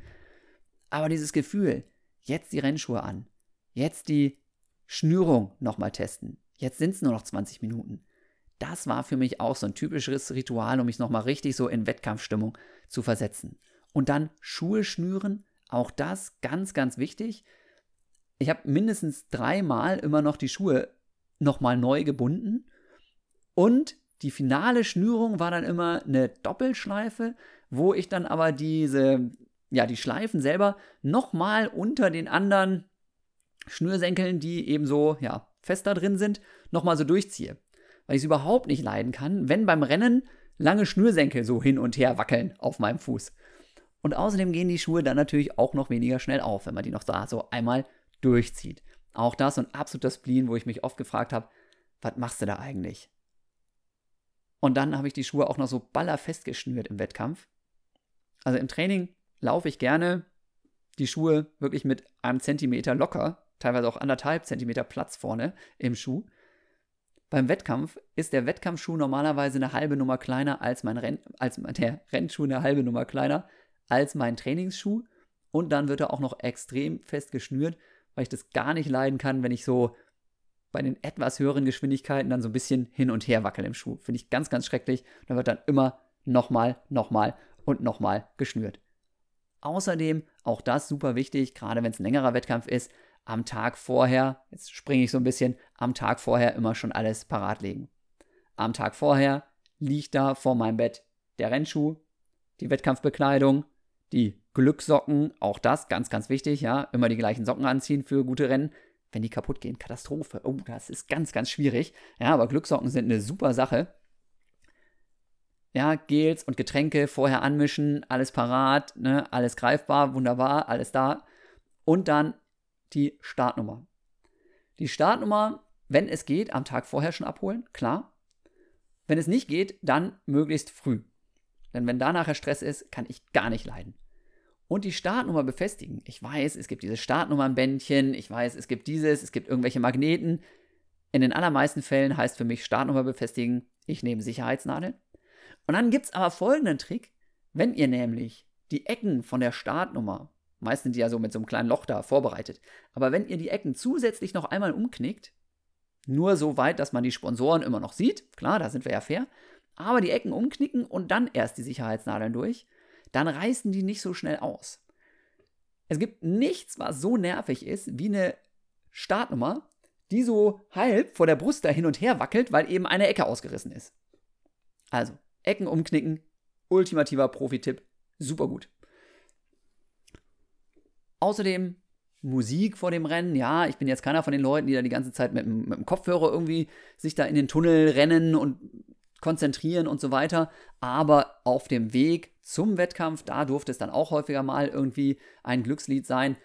Aber dieses Gefühl, jetzt die Rennschuhe an, jetzt die Schnürung nochmal testen, jetzt sind es nur noch 20 Minuten, das war für mich auch so ein typisches Ritual, um mich nochmal richtig so in Wettkampfstimmung zu versetzen. Und dann Schuhe schnüren, auch das ganz, ganz wichtig. Ich habe mindestens dreimal immer noch die Schuhe nochmal neu gebunden. Und die finale Schnürung war dann immer eine Doppelschleife, wo ich dann aber diese, ja, die Schleifen selber nochmal unter den anderen Schnürsenkeln, die eben so, ja, fester drin sind, nochmal so durchziehe. Weil ich es überhaupt nicht leiden kann, wenn beim Rennen lange Schnürsenkel so hin und her wackeln auf meinem Fuß. Und außerdem gehen die Schuhe dann natürlich auch noch weniger schnell auf, wenn man die noch da so einmal durchzieht. Auch das so ein absoluter Spleen, wo ich mich oft gefragt habe, was machst du da eigentlich? Und dann habe ich die Schuhe auch noch so ballerfest geschnürt im Wettkampf. Also im Training laufe ich gerne die Schuhe wirklich mit einem Zentimeter locker, teilweise auch anderthalb Zentimeter Platz vorne im Schuh. Beim Wettkampf ist der Wettkampfschuh normalerweise eine halbe Nummer kleiner als mein Renn, als der Rennschuh eine halbe Nummer kleiner als mein Trainingsschuh. Und dann wird er auch noch extrem fest geschnürt, weil ich das gar nicht leiden kann, wenn ich so bei den etwas höheren Geschwindigkeiten dann so ein bisschen hin und her wackel im Schuh. Finde ich ganz, ganz schrecklich. Da wird dann immer nochmal, nochmal und nochmal geschnürt. Außerdem, auch das super wichtig, gerade wenn es ein längerer Wettkampf ist, am Tag vorher, jetzt springe ich so ein bisschen, am Tag vorher immer schon alles parat legen. Am Tag vorher liegt da vor meinem Bett der Rennschuh, die Wettkampfbekleidung, die Glückssocken, auch das ganz, ganz wichtig, ja, immer die gleichen Socken anziehen für gute Rennen. Wenn die kaputt gehen, Katastrophe. Oh, das ist ganz, ganz schwierig. Ja, aber Glückssocken sind eine super Sache. Ja, Gels und Getränke vorher anmischen, alles parat, ne, alles greifbar, wunderbar, alles da. Und dann die Startnummer. Die Startnummer, wenn es geht, am Tag vorher schon abholen, klar. Wenn es nicht geht, dann möglichst früh. Denn wenn da nachher Stress ist, kann ich gar nicht leiden. Und die Startnummer befestigen. Ich weiß, es gibt diese Startnummernbändchen, ich weiß, es gibt dieses, es gibt irgendwelche Magneten. In den allermeisten Fällen heißt für mich Startnummer befestigen, ich nehme Sicherheitsnadeln. Und dann gibt es aber folgenden Trick. Wenn ihr nämlich die Ecken von der Startnummer, meist sind die ja so mit so einem kleinen Loch da vorbereitet, aber wenn ihr die Ecken zusätzlich noch einmal umknickt, nur so weit, dass man die Sponsoren immer noch sieht, klar, da sind wir ja fair, aber die Ecken umknicken und dann erst die Sicherheitsnadeln durch, dann reißen die nicht so schnell aus. Es gibt nichts, was so nervig ist wie eine Startnummer, die so halb vor der Brust da hin und her wackelt, weil eben eine Ecke ausgerissen ist. Also, Ecken umknicken, ultimativer Profi-Tipp, super gut. Außerdem Musik vor dem Rennen. Ja, ich bin jetzt keiner von den Leuten, die da die ganze Zeit mit, mit dem Kopfhörer irgendwie sich da in den Tunnel rennen und konzentrieren und so weiter. Aber auf dem Weg zum Wettkampf, da durfte es dann auch häufiger mal irgendwie ein Glückslied sein.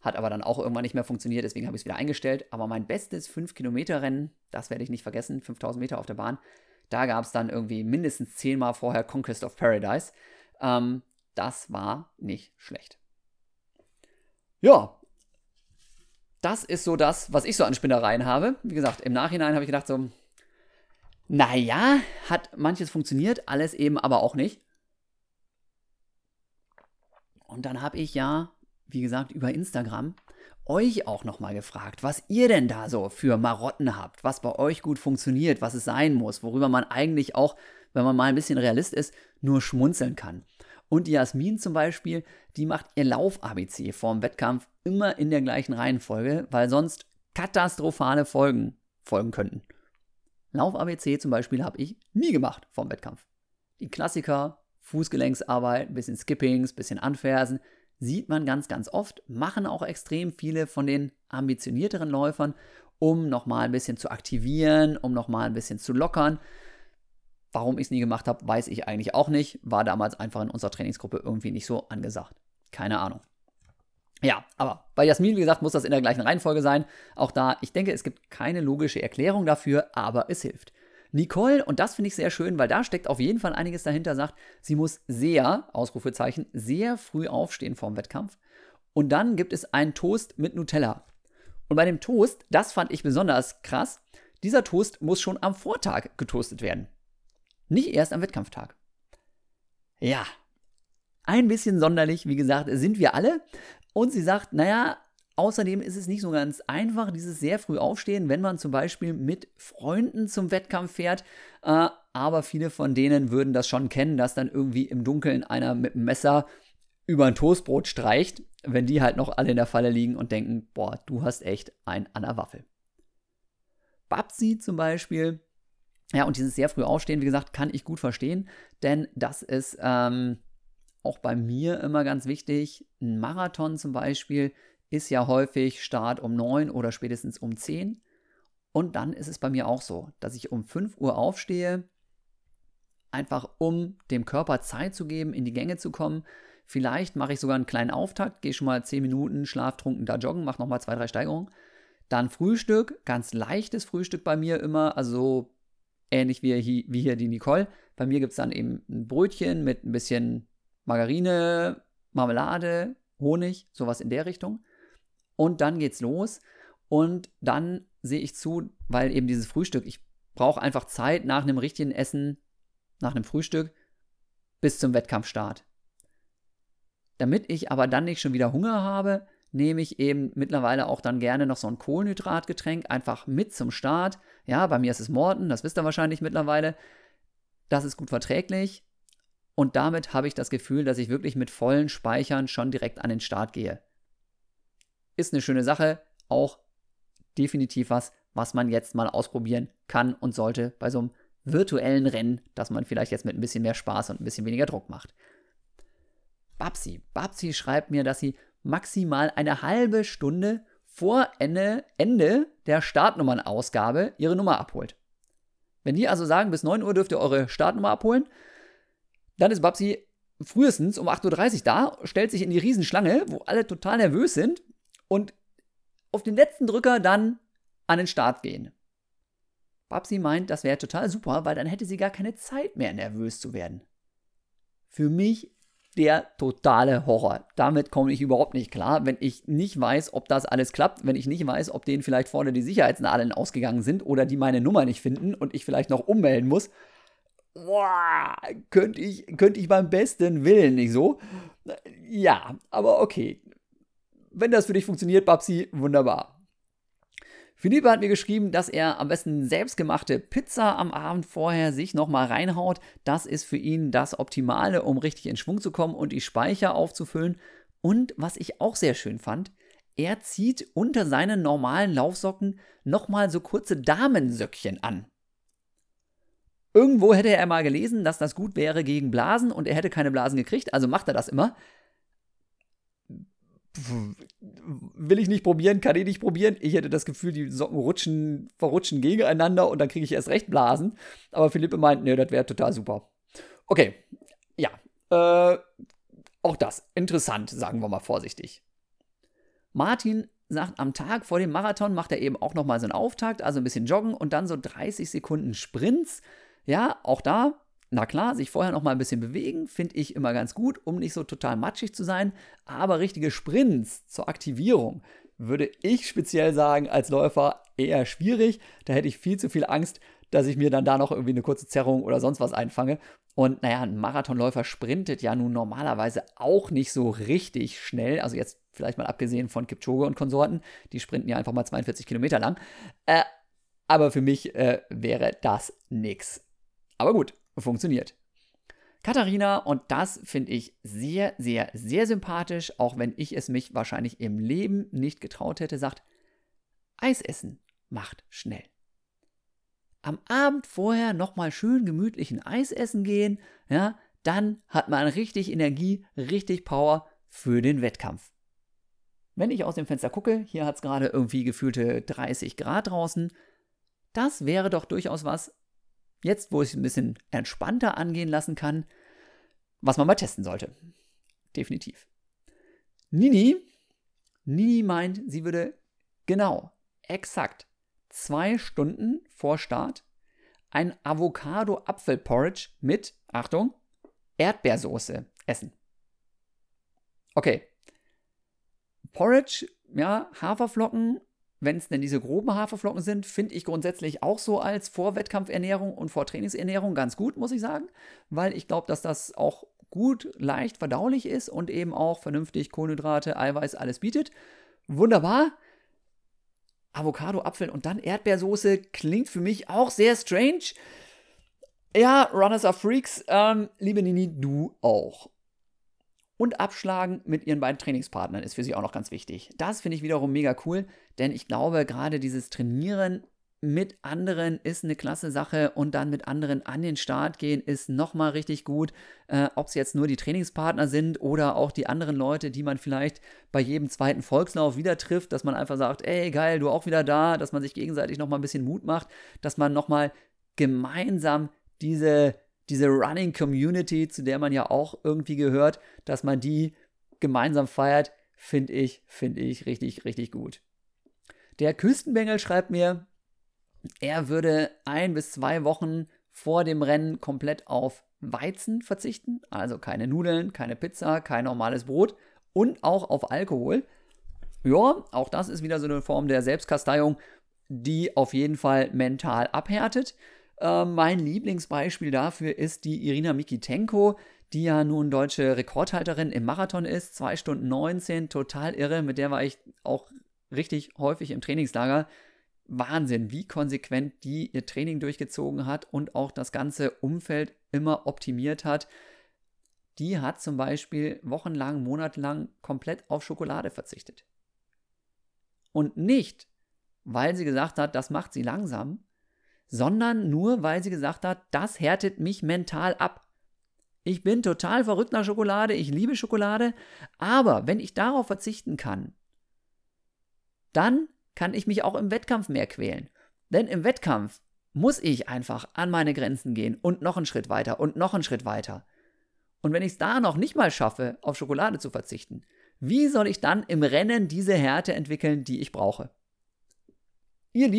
Hat aber dann auch irgendwann nicht mehr funktioniert, deswegen habe ich es wieder eingestellt. Aber mein bestes 5-Kilometer-Rennen, das werde ich nicht vergessen, 5000 Meter auf der Bahn, da gab es dann irgendwie mindestens zehnmal vorher Conquest of Paradise. Ähm, das war nicht schlecht. Ja, das ist so das, was ich so an Spinnereien habe. Wie gesagt, im Nachhinein habe ich gedacht, so, naja, hat manches funktioniert, alles eben aber auch nicht. Und dann habe ich ja, wie gesagt, über Instagram euch auch nochmal gefragt, was ihr denn da so für Marotten habt, was bei euch gut funktioniert, was es sein muss, worüber man eigentlich auch, wenn man mal ein bisschen Realist ist, nur schmunzeln kann. Und Jasmin zum Beispiel, die macht ihr Lauf-ABC vorm Wettkampf immer in der gleichen Reihenfolge, weil sonst katastrophale Folgen folgen könnten. Lauf-ABC zum Beispiel habe ich nie gemacht vorm Wettkampf. Die Klassiker, Fußgelenksarbeit, bisschen Skippings, bisschen Anfersen, sieht man ganz, ganz oft, machen auch extrem viele von den ambitionierteren Läufern, um nochmal ein bisschen zu aktivieren, um nochmal ein bisschen zu lockern. Warum ich es nie gemacht habe, weiß ich eigentlich auch nicht. War damals einfach in unserer Trainingsgruppe irgendwie nicht so angesagt. Keine Ahnung. Ja, aber bei Jasmin, wie gesagt, muss das in der gleichen Reihenfolge sein. Auch da, ich denke, es gibt keine logische Erklärung dafür, aber es hilft. Nicole, und das finde ich sehr schön, weil da steckt auf jeden Fall einiges dahinter, sagt, sie muss sehr, Ausrufezeichen, sehr früh aufstehen vorm Wettkampf. Und dann gibt es einen Toast mit Nutella. Und bei dem Toast, das fand ich besonders krass, dieser Toast muss schon am Vortag getoastet werden. Nicht erst am Wettkampftag. Ja, ein bisschen sonderlich, wie gesagt, sind wir alle. Und sie sagt, naja, Außerdem ist es nicht so ganz einfach, dieses sehr früh aufstehen, wenn man zum Beispiel mit Freunden zum Wettkampf fährt. Äh, aber viele von denen würden das schon kennen, dass dann irgendwie im Dunkeln einer mit dem Messer über ein Toastbrot streicht, wenn die halt noch alle in der Falle liegen und denken, boah, du hast echt ein an der Waffel. Babsi zum Beispiel, ja, und dieses sehr früh Aufstehen, wie gesagt, kann ich gut verstehen, denn das ist ähm, auch bei mir immer ganz wichtig. Ein Marathon zum Beispiel ist ja häufig Start um 9 oder spätestens um 10. Und dann ist es bei mir auch so, dass ich um 5 Uhr aufstehe, einfach um dem Körper Zeit zu geben, in die Gänge zu kommen. Vielleicht mache ich sogar einen kleinen Auftakt, gehe schon mal 10 Minuten schlaftrunken da joggen, mache nochmal zwei, drei Steigerungen. Dann Frühstück, ganz leichtes Frühstück bei mir immer, also ähnlich wie hier, wie hier die Nicole. Bei mir gibt es dann eben ein Brötchen mit ein bisschen Margarine, Marmelade, Honig, sowas in der Richtung. Und dann geht's los. Und dann sehe ich zu, weil eben dieses Frühstück, ich brauche einfach Zeit nach einem richtigen Essen, nach einem Frühstück, bis zum Wettkampfstart. Damit ich aber dann nicht schon wieder Hunger habe, nehme ich eben mittlerweile auch dann gerne noch so ein Kohlenhydratgetränk einfach mit zum Start. Ja, bei mir ist es Morten, das wisst ihr wahrscheinlich mittlerweile. Das ist gut verträglich. Und damit habe ich das Gefühl, dass ich wirklich mit vollen Speichern schon direkt an den Start gehe. Ist eine schöne Sache, auch definitiv was, was man jetzt mal ausprobieren kann und sollte bei so einem virtuellen Rennen, das man vielleicht jetzt mit ein bisschen mehr Spaß und ein bisschen weniger Druck macht. Babsi, Babsi schreibt mir, dass sie maximal eine halbe Stunde vor Ende, Ende der Startnummernausgabe ihre Nummer abholt. Wenn die also sagen, bis 9 Uhr dürft ihr eure Startnummer abholen, dann ist Babsi frühestens um 8.30 Uhr da, stellt sich in die Riesenschlange, wo alle total nervös sind und auf den letzten Drücker dann an den Start gehen. Babsi meint, das wäre total super, weil dann hätte sie gar keine Zeit mehr, nervös zu werden. Für mich der totale Horror. Damit komme ich überhaupt nicht klar, wenn ich nicht weiß, ob das alles klappt, wenn ich nicht weiß, ob denen vielleicht vorne die Sicherheitsnadeln ausgegangen sind oder die meine Nummer nicht finden und ich vielleicht noch ummelden muss. Boah, könnte ich, könnte ich beim besten Willen nicht so. Ja, aber okay. Wenn das für dich funktioniert, Babsi, wunderbar. Philippe hat mir geschrieben, dass er am besten selbstgemachte Pizza am Abend vorher sich nochmal reinhaut. Das ist für ihn das Optimale, um richtig in Schwung zu kommen und die Speicher aufzufüllen. Und was ich auch sehr schön fand, er zieht unter seinen normalen Laufsocken nochmal so kurze Damensöckchen an. Irgendwo hätte er mal gelesen, dass das gut wäre gegen Blasen und er hätte keine Blasen gekriegt, also macht er das immer will ich nicht probieren, kann ich nicht probieren. Ich hätte das Gefühl, die Socken rutschen, verrutschen gegeneinander und dann kriege ich erst recht Blasen. Aber Philippe meint, nee, das wäre total super. Okay, ja. Äh, auch das, interessant, sagen wir mal vorsichtig. Martin sagt, am Tag vor dem Marathon macht er eben auch nochmal so einen Auftakt, also ein bisschen joggen und dann so 30 Sekunden Sprints. Ja, auch da na klar, sich vorher noch mal ein bisschen bewegen, finde ich immer ganz gut, um nicht so total matschig zu sein. Aber richtige Sprints zur Aktivierung würde ich speziell sagen, als Läufer eher schwierig. Da hätte ich viel zu viel Angst, dass ich mir dann da noch irgendwie eine kurze Zerrung oder sonst was einfange. Und naja, ein Marathonläufer sprintet ja nun normalerweise auch nicht so richtig schnell. Also jetzt vielleicht mal abgesehen von Kipchoge und Konsorten, die sprinten ja einfach mal 42 Kilometer lang. Äh, aber für mich äh, wäre das nix. Aber gut, funktioniert. Katharina, und das finde ich sehr, sehr, sehr sympathisch, auch wenn ich es mich wahrscheinlich im Leben nicht getraut hätte, sagt, Eis essen macht schnell. Am Abend vorher nochmal schön gemütlich ein Eis essen gehen, ja, dann hat man richtig Energie, richtig Power für den Wettkampf. Wenn ich aus dem Fenster gucke, hier hat es gerade irgendwie gefühlte 30 Grad draußen, das wäre doch durchaus was, Jetzt, wo ich es ein bisschen entspannter angehen lassen kann, was man mal testen sollte. Definitiv. Nini, Nini meint, sie würde genau, exakt zwei Stunden vor Start ein Avocado-Apfel-Porridge mit, Achtung, Erdbeersoße essen. Okay. Porridge, ja, Haferflocken wenn es denn diese groben Haferflocken sind, finde ich grundsätzlich auch so als Vorwettkampfernährung und Vortrainingsernährung ganz gut, muss ich sagen, weil ich glaube, dass das auch gut, leicht verdaulich ist und eben auch vernünftig Kohlenhydrate, Eiweiß, alles bietet. wunderbar. Avocado, Apfel und dann Erdbeersoße klingt für mich auch sehr strange. Ja, Runners are Freaks, ähm, liebe Nini, du auch. Und abschlagen mit ihren beiden Trainingspartnern ist für sie auch noch ganz wichtig. Das finde ich wiederum mega cool, denn ich glaube, gerade dieses Trainieren mit anderen ist eine klasse Sache und dann mit anderen an den Start gehen ist nochmal richtig gut. Äh, Ob es jetzt nur die Trainingspartner sind oder auch die anderen Leute, die man vielleicht bei jedem zweiten Volkslauf wieder trifft, dass man einfach sagt, ey geil, du auch wieder da, dass man sich gegenseitig nochmal ein bisschen Mut macht, dass man nochmal gemeinsam diese, diese Running Community, zu der man ja auch irgendwie gehört, dass man die gemeinsam feiert, finde ich, finde ich richtig, richtig gut. Der Küstenbengel schreibt mir, er würde ein bis zwei Wochen vor dem Rennen komplett auf Weizen verzichten, also keine Nudeln, keine Pizza, kein normales Brot und auch auf Alkohol. Ja, auch das ist wieder so eine Form der Selbstkasteiung, die auf jeden Fall mental abhärtet. Äh, mein Lieblingsbeispiel dafür ist die Irina Mikitenko, die ja nun deutsche Rekordhalterin im Marathon ist. 2 Stunden 19, total irre. Mit der war ich auch richtig häufig im Trainingslager. Wahnsinn, wie konsequent die ihr Training durchgezogen hat und auch das ganze Umfeld immer optimiert hat. Die hat zum Beispiel wochenlang, monatelang komplett auf Schokolade verzichtet. Und nicht, weil sie gesagt hat, das macht sie langsam, sondern nur, weil sie gesagt hat, das härtet mich mental ab. Ich bin total verrückt nach Schokolade, ich liebe Schokolade, aber wenn ich darauf verzichten kann, dann kann ich mich auch im Wettkampf mehr quälen. Denn im Wettkampf muss ich einfach an meine Grenzen gehen und noch einen Schritt weiter und noch einen Schritt weiter. Und wenn ich es da noch nicht mal schaffe, auf Schokolade zu verzichten, wie soll ich dann im Rennen diese Härte entwickeln, die ich brauche? Ihr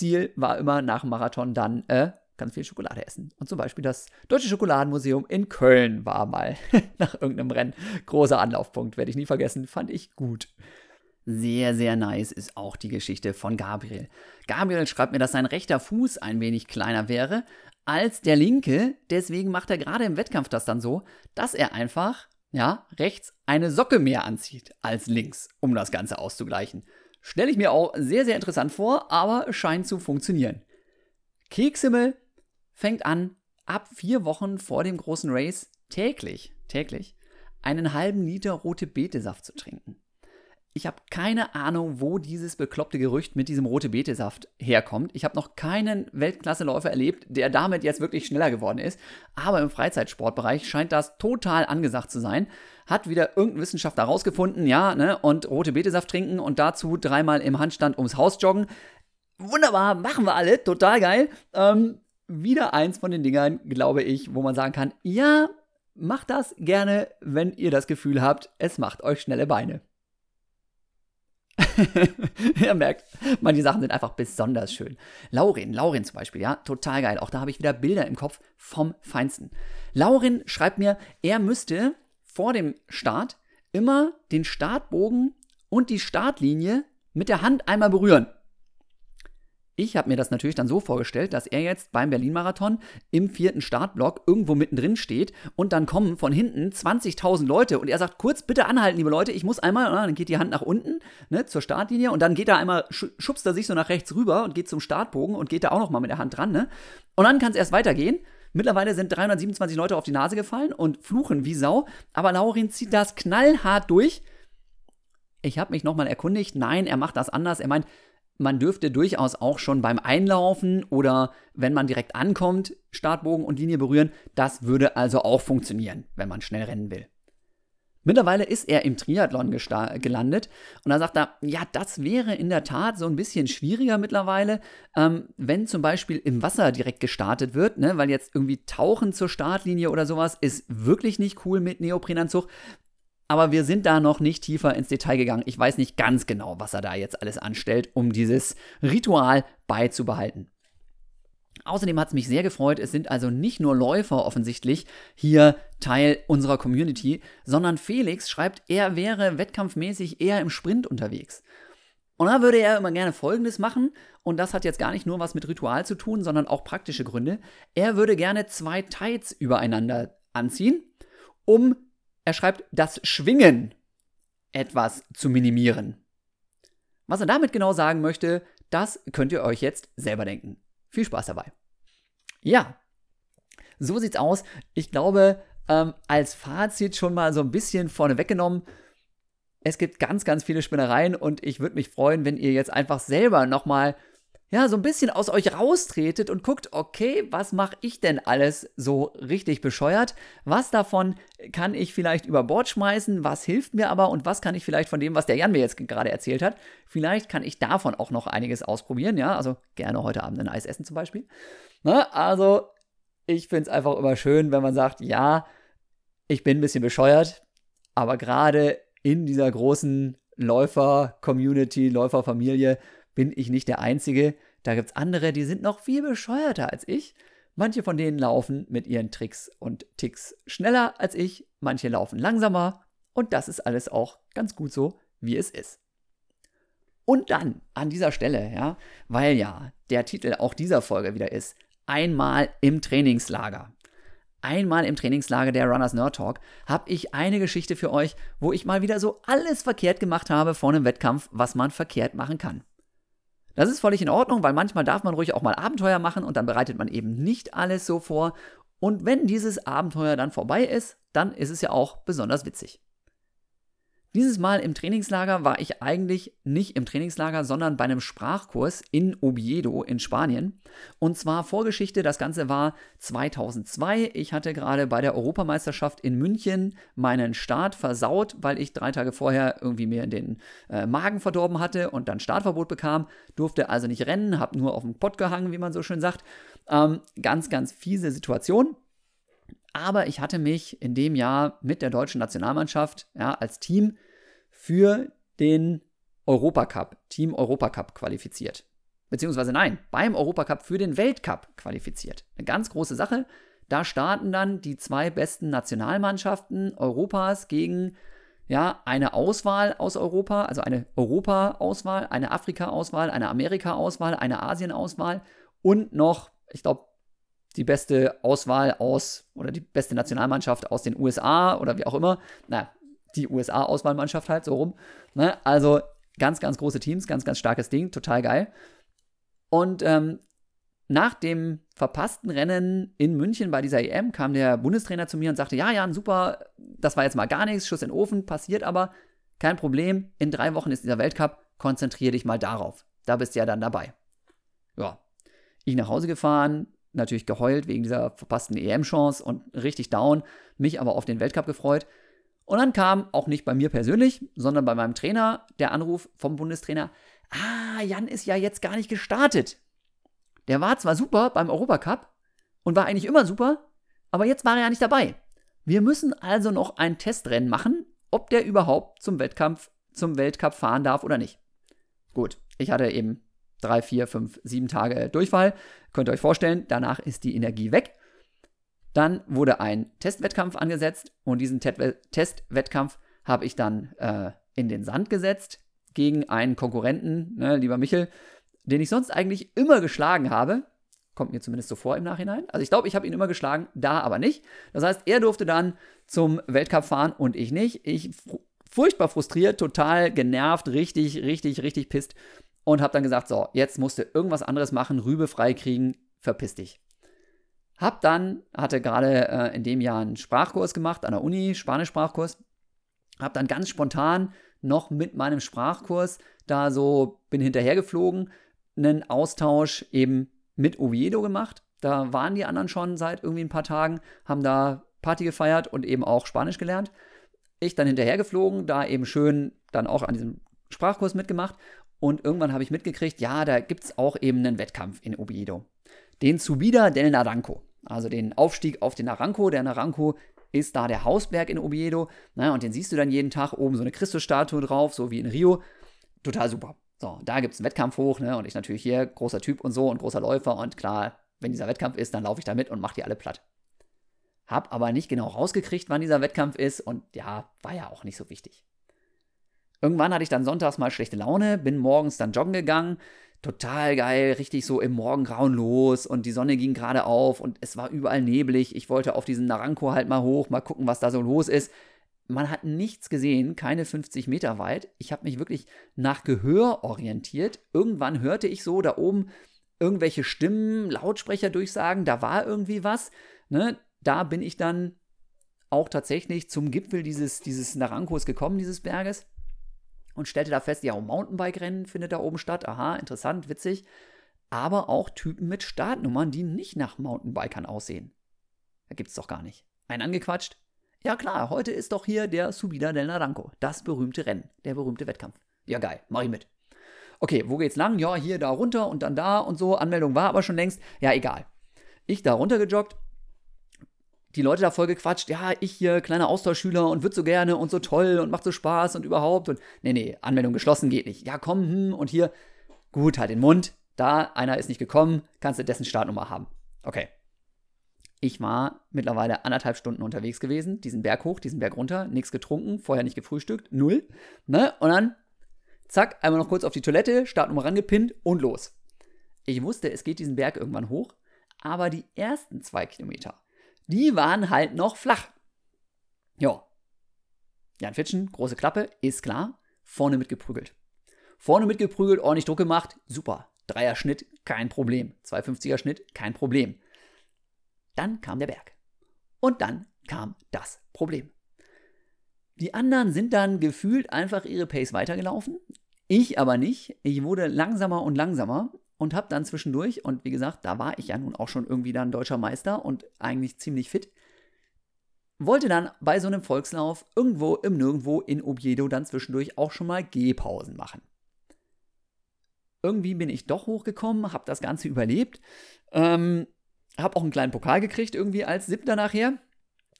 Lieblingsziel war immer nach dem Marathon dann äh, ganz viel Schokolade essen. Und zum Beispiel das Deutsche Schokoladenmuseum in Köln war mal nach irgendeinem Rennen großer Anlaufpunkt. Werde ich nie vergessen, fand ich gut. Sehr, sehr nice ist auch die Geschichte von Gabriel. Gabriel schreibt mir, dass sein rechter Fuß ein wenig kleiner wäre als der linke. Deswegen macht er gerade im Wettkampf das dann so, dass er einfach, ja, rechts eine Socke mehr anzieht als links, um das Ganze auszugleichen. Stelle ich mir auch sehr, sehr interessant vor, aber scheint zu funktionieren. Keksimmel fängt an, ab vier Wochen vor dem großen Race täglich, täglich, einen halben Liter rote Betesaft zu trinken. Ich habe keine Ahnung, wo dieses bekloppte Gerücht mit diesem rote Betesaft herkommt. Ich habe noch keinen Weltklasseläufer erlebt, der damit jetzt wirklich schneller geworden ist. Aber im Freizeitsportbereich scheint das total angesagt zu sein. Hat wieder irgendein Wissenschaftler rausgefunden, ja, ne, und rote Betesaft trinken und dazu dreimal im Handstand ums Haus joggen. Wunderbar, machen wir alle, total geil. Ähm, wieder eins von den Dingern, glaube ich, wo man sagen kann, ja, macht das gerne, wenn ihr das Gefühl habt, es macht euch schnelle Beine. Ihr merkt, manche Sachen sind einfach besonders schön. Laurin, Laurin zum Beispiel, ja, total geil. Auch da habe ich wieder Bilder im Kopf vom Feinsten. Laurin schreibt mir, er müsste vor dem Start immer den Startbogen und die Startlinie mit der Hand einmal berühren. Ich habe mir das natürlich dann so vorgestellt, dass er jetzt beim Berlin-Marathon im vierten Startblock irgendwo mittendrin steht und dann kommen von hinten 20.000 Leute und er sagt, kurz bitte anhalten, liebe Leute, ich muss einmal, dann geht die Hand nach unten ne, zur Startlinie und dann geht er einmal, schubst er sich so nach rechts rüber und geht zum Startbogen und geht da auch nochmal mit der Hand dran. Ne? Und dann kann es erst weitergehen. Mittlerweile sind 327 Leute auf die Nase gefallen und fluchen wie Sau, aber Laurin zieht das knallhart durch. Ich habe mich nochmal erkundigt. Nein, er macht das anders. Er meint, man dürfte durchaus auch schon beim Einlaufen oder wenn man direkt ankommt, Startbogen und Linie berühren. Das würde also auch funktionieren, wenn man schnell rennen will. Mittlerweile ist er im Triathlon gelandet und da sagt er, ja, das wäre in der Tat so ein bisschen schwieriger mittlerweile, ähm, wenn zum Beispiel im Wasser direkt gestartet wird, ne, weil jetzt irgendwie Tauchen zur Startlinie oder sowas ist wirklich nicht cool mit Neoprenanzug. Aber wir sind da noch nicht tiefer ins Detail gegangen. Ich weiß nicht ganz genau, was er da jetzt alles anstellt, um dieses Ritual beizubehalten. Außerdem hat es mich sehr gefreut, es sind also nicht nur Läufer offensichtlich hier Teil unserer Community, sondern Felix schreibt, er wäre wettkampfmäßig eher im Sprint unterwegs. Und da würde er immer gerne Folgendes machen, und das hat jetzt gar nicht nur was mit Ritual zu tun, sondern auch praktische Gründe. Er würde gerne zwei Tights übereinander anziehen, um er schreibt, das Schwingen etwas zu minimieren. Was er damit genau sagen möchte, das könnt ihr euch jetzt selber denken. Viel Spaß dabei. Ja, so sieht's aus. Ich glaube, ähm, als Fazit schon mal so ein bisschen vorne weggenommen. Es gibt ganz, ganz viele Spinnereien und ich würde mich freuen, wenn ihr jetzt einfach selber nochmal ja, so ein bisschen aus euch raustretet und guckt, okay, was mache ich denn alles so richtig bescheuert? Was davon kann ich vielleicht über Bord schmeißen? Was hilft mir aber? Und was kann ich vielleicht von dem, was der Jan mir jetzt gerade erzählt hat? Vielleicht kann ich davon auch noch einiges ausprobieren, ja? Also gerne heute Abend ein Eis essen zum Beispiel. Ne? Also, ich finde es einfach immer schön, wenn man sagt, ja, ich bin ein bisschen bescheuert, aber gerade in dieser großen Läufer-Community, Läuferfamilie bin ich nicht der Einzige. Da gibt es andere, die sind noch viel bescheuerter als ich. Manche von denen laufen mit ihren Tricks und Ticks schneller als ich, manche laufen langsamer und das ist alles auch ganz gut so, wie es ist. Und dann an dieser Stelle, ja, weil ja der Titel auch dieser Folge wieder ist, einmal im Trainingslager einmal im Trainingslager der Runners Nerd Talk habe ich eine Geschichte für euch, wo ich mal wieder so alles verkehrt gemacht habe vor einem Wettkampf, was man verkehrt machen kann. Das ist völlig in Ordnung, weil manchmal darf man ruhig auch mal Abenteuer machen und dann bereitet man eben nicht alles so vor. Und wenn dieses Abenteuer dann vorbei ist, dann ist es ja auch besonders witzig. Dieses Mal im Trainingslager war ich eigentlich nicht im Trainingslager, sondern bei einem Sprachkurs in Oviedo in Spanien. Und zwar Vorgeschichte, das Ganze war 2002. Ich hatte gerade bei der Europameisterschaft in München meinen Start versaut, weil ich drei Tage vorher irgendwie mir den äh, Magen verdorben hatte und dann Startverbot bekam. Durfte also nicht rennen, habe nur auf dem Pott gehangen, wie man so schön sagt. Ähm, ganz, ganz fiese Situation. Aber ich hatte mich in dem Jahr mit der deutschen Nationalmannschaft ja, als Team für den Europacup, Team Europacup qualifiziert. Beziehungsweise nein, beim Europacup für den Weltcup qualifiziert. Eine ganz große Sache. Da starten dann die zwei besten Nationalmannschaften Europas gegen ja, eine Auswahl aus Europa, also eine Europa-Auswahl, eine Afrika-Auswahl, eine Amerika-Auswahl, eine Asien-Auswahl und noch, ich glaube, die beste Auswahl aus oder die beste Nationalmannschaft aus den USA oder wie auch immer. Na, die USA-Auswahlmannschaft halt, so rum. Ne? Also ganz, ganz große Teams, ganz, ganz starkes Ding, total geil. Und ähm, nach dem verpassten Rennen in München bei dieser EM kam der Bundestrainer zu mir und sagte, ja, Jan, super, das war jetzt mal gar nichts, Schuss in den Ofen, passiert aber, kein Problem, in drei Wochen ist dieser Weltcup, konzentriere dich mal darauf. Da bist du ja dann dabei. Ja, ich nach Hause gefahren, natürlich geheult wegen dieser verpassten EM-Chance und richtig down, mich aber auf den Weltcup gefreut. Und dann kam auch nicht bei mir persönlich, sondern bei meinem Trainer der Anruf vom Bundestrainer: Ah, Jan ist ja jetzt gar nicht gestartet. Der war zwar super beim Europacup und war eigentlich immer super, aber jetzt war er ja nicht dabei. Wir müssen also noch ein Testrennen machen, ob der überhaupt zum Wettkampf, zum Weltcup fahren darf oder nicht. Gut, ich hatte eben drei, vier, fünf, sieben Tage Durchfall. Könnt ihr euch vorstellen, danach ist die Energie weg. Dann wurde ein Testwettkampf angesetzt und diesen Testwettkampf habe ich dann äh, in den Sand gesetzt gegen einen Konkurrenten, ne, lieber Michel, den ich sonst eigentlich immer geschlagen habe. Kommt mir zumindest so vor im Nachhinein. Also ich glaube, ich habe ihn immer geschlagen, da aber nicht. Das heißt, er durfte dann zum Weltcup fahren und ich nicht. Ich furchtbar frustriert, total genervt, richtig, richtig, richtig pisst und habe dann gesagt, so, jetzt musst du irgendwas anderes machen, Rübe freikriegen, verpiss dich. Hab dann, hatte gerade äh, in dem Jahr einen Sprachkurs gemacht an der Uni, Spanisch-Sprachkurs. Hab dann ganz spontan noch mit meinem Sprachkurs da so, bin hinterhergeflogen, einen Austausch eben mit Oviedo gemacht. Da waren die anderen schon seit irgendwie ein paar Tagen, haben da Party gefeiert und eben auch Spanisch gelernt. Ich dann hinterhergeflogen, da eben schön dann auch an diesem Sprachkurs mitgemacht. Und irgendwann habe ich mitgekriegt, ja, da gibt es auch eben einen Wettkampf in Oviedo den Subida del Naranco, also den Aufstieg auf den Naranco. Der Naranco ist da der Hausberg in Oviedo. Ne, und den siehst du dann jeden Tag oben so eine Christusstatue drauf, so wie in Rio. Total super. So, da gibt es einen Wettkampf hoch, ne? Und ich natürlich hier, großer Typ und so und großer Läufer. Und klar, wenn dieser Wettkampf ist, dann laufe ich da mit und mache die alle platt. Hab aber nicht genau rausgekriegt, wann dieser Wettkampf ist. Und ja, war ja auch nicht so wichtig. Irgendwann hatte ich dann sonntags mal schlechte Laune, bin morgens dann joggen gegangen, total geil, richtig so im Morgengrauen los und die Sonne ging gerade auf und es war überall neblig. Ich wollte auf diesen Naranko halt mal hoch, mal gucken, was da so los ist. man hat nichts gesehen, keine 50 Meter weit. Ich habe mich wirklich nach Gehör orientiert. Irgendwann hörte ich so da oben irgendwelche Stimmen, Lautsprecher durchsagen, da war irgendwie was. Ne? Da bin ich dann auch tatsächlich zum Gipfel dieses, dieses Narankos gekommen, dieses Berges. Und stellte da fest, ja, Mountainbike-Rennen findet da oben statt. Aha, interessant, witzig. Aber auch Typen mit Startnummern, die nicht nach Mountainbikern aussehen. Da gibt's doch gar nicht. Ein angequatscht, ja klar, heute ist doch hier der Subida del Naranco, das berühmte Rennen, der berühmte Wettkampf. Ja geil, mach ich mit. Okay, wo geht's lang? Ja, hier, da runter und dann da und so. Anmeldung war aber schon längst. Ja, egal. Ich da runter gejoggt, die Leute da voll gequatscht, ja, ich hier, kleiner Austauschschüler und würd so gerne und so toll und macht so Spaß und überhaupt und nee, nee, Anmeldung geschlossen geht nicht. Ja, komm, hm, und hier, gut, halt den Mund, da, einer ist nicht gekommen, kannst du dessen Startnummer haben. Okay. Ich war mittlerweile anderthalb Stunden unterwegs gewesen, diesen Berg hoch, diesen Berg runter, nichts getrunken, vorher nicht gefrühstückt, null. Ne? Und dann, zack, einmal noch kurz auf die Toilette, Startnummer rangepinnt und los. Ich wusste, es geht diesen Berg irgendwann hoch, aber die ersten zwei Kilometer, die waren halt noch flach. Ja. Jan Fitschen, große Klappe, ist klar, vorne mitgeprügelt. Vorne mitgeprügelt, ordentlich Druck gemacht, super. Dreier Schnitt, kein Problem. 250er Schnitt, kein Problem. Dann kam der Berg. Und dann kam das Problem. Die anderen sind dann gefühlt einfach ihre Pace weitergelaufen. Ich aber nicht. Ich wurde langsamer und langsamer und habe dann zwischendurch, und wie gesagt, da war ich ja nun auch schon irgendwie dann deutscher Meister und eigentlich ziemlich fit, wollte dann bei so einem Volkslauf irgendwo im Nirgendwo in Oviedo dann zwischendurch auch schon mal Gehpausen machen. Irgendwie bin ich doch hochgekommen, habe das Ganze überlebt. Ähm, habe auch einen kleinen Pokal gekriegt, irgendwie als Siebter nachher.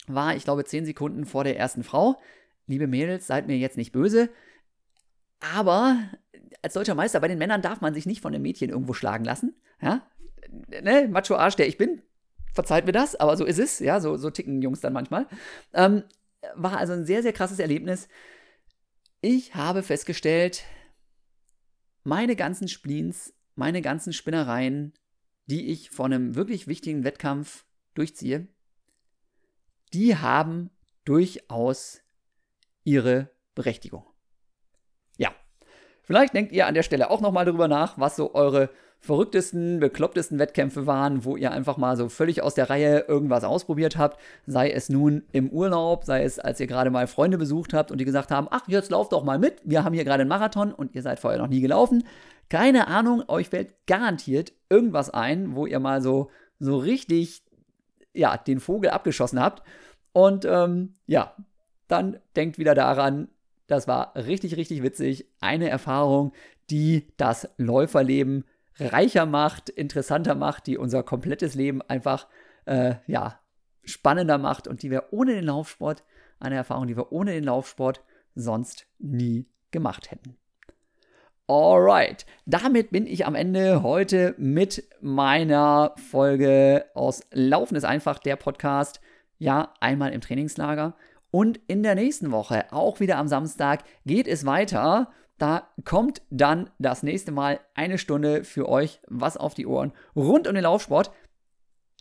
War, ich glaube, zehn Sekunden vor der ersten Frau. Liebe Mädels, seid mir jetzt nicht böse. Aber als deutscher Meister bei den Männern darf man sich nicht von einem Mädchen irgendwo schlagen lassen. Ja? Ne, Macho-Arsch, der ich bin, verzeiht mir das, aber so ist es. Ja, so, so ticken Jungs dann manchmal. Ähm, war also ein sehr, sehr krasses Erlebnis. Ich habe festgestellt, meine ganzen Spleens, meine ganzen Spinnereien die ich vor einem wirklich wichtigen Wettkampf durchziehe, die haben durchaus ihre Berechtigung. Vielleicht denkt ihr an der Stelle auch nochmal darüber nach, was so eure verrücktesten, beklopptesten Wettkämpfe waren, wo ihr einfach mal so völlig aus der Reihe irgendwas ausprobiert habt, sei es nun im Urlaub, sei es als ihr gerade mal Freunde besucht habt und die gesagt haben, ach, jetzt lauft doch mal mit, wir haben hier gerade einen Marathon und ihr seid vorher noch nie gelaufen. Keine Ahnung, euch fällt garantiert irgendwas ein, wo ihr mal so, so richtig, ja, den Vogel abgeschossen habt. Und ähm, ja, dann denkt wieder daran, das war richtig, richtig witzig. Eine Erfahrung, die das Läuferleben reicher macht, interessanter macht, die unser komplettes Leben einfach, äh, ja, spannender macht und die wir ohne den Laufsport, eine Erfahrung, die wir ohne den Laufsport sonst nie gemacht hätten. Alright, damit bin ich am Ende heute mit meiner Folge aus Laufen ist einfach der Podcast. Ja, einmal im Trainingslager. Und in der nächsten Woche, auch wieder am Samstag, geht es weiter. Da kommt dann das nächste Mal eine Stunde für euch was auf die Ohren rund um den Laufsport.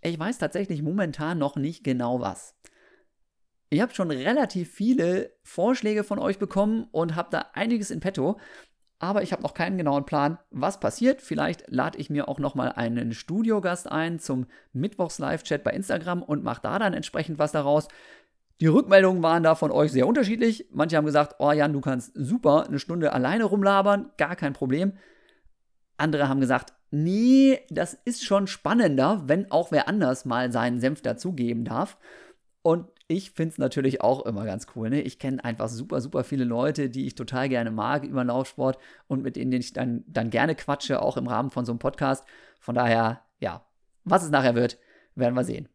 Ich weiß tatsächlich momentan noch nicht genau was. Ich habe schon relativ viele Vorschläge von euch bekommen und habe da einiges in petto aber ich habe noch keinen genauen Plan, was passiert. Vielleicht lade ich mir auch noch mal einen Studiogast ein zum Mittwochs-Live-Chat bei Instagram und mache da dann entsprechend was daraus. Die Rückmeldungen waren da von euch sehr unterschiedlich. Manche haben gesagt, oh Jan, du kannst super eine Stunde alleine rumlabern, gar kein Problem. Andere haben gesagt, nee, das ist schon spannender, wenn auch wer anders mal seinen Senf dazugeben darf. Und ich finde es natürlich auch immer ganz cool. Ne? Ich kenne einfach super, super viele Leute, die ich total gerne mag über Laufsport und mit denen ich dann, dann gerne quatsche, auch im Rahmen von so einem Podcast. Von daher, ja, was es nachher wird, werden wir sehen.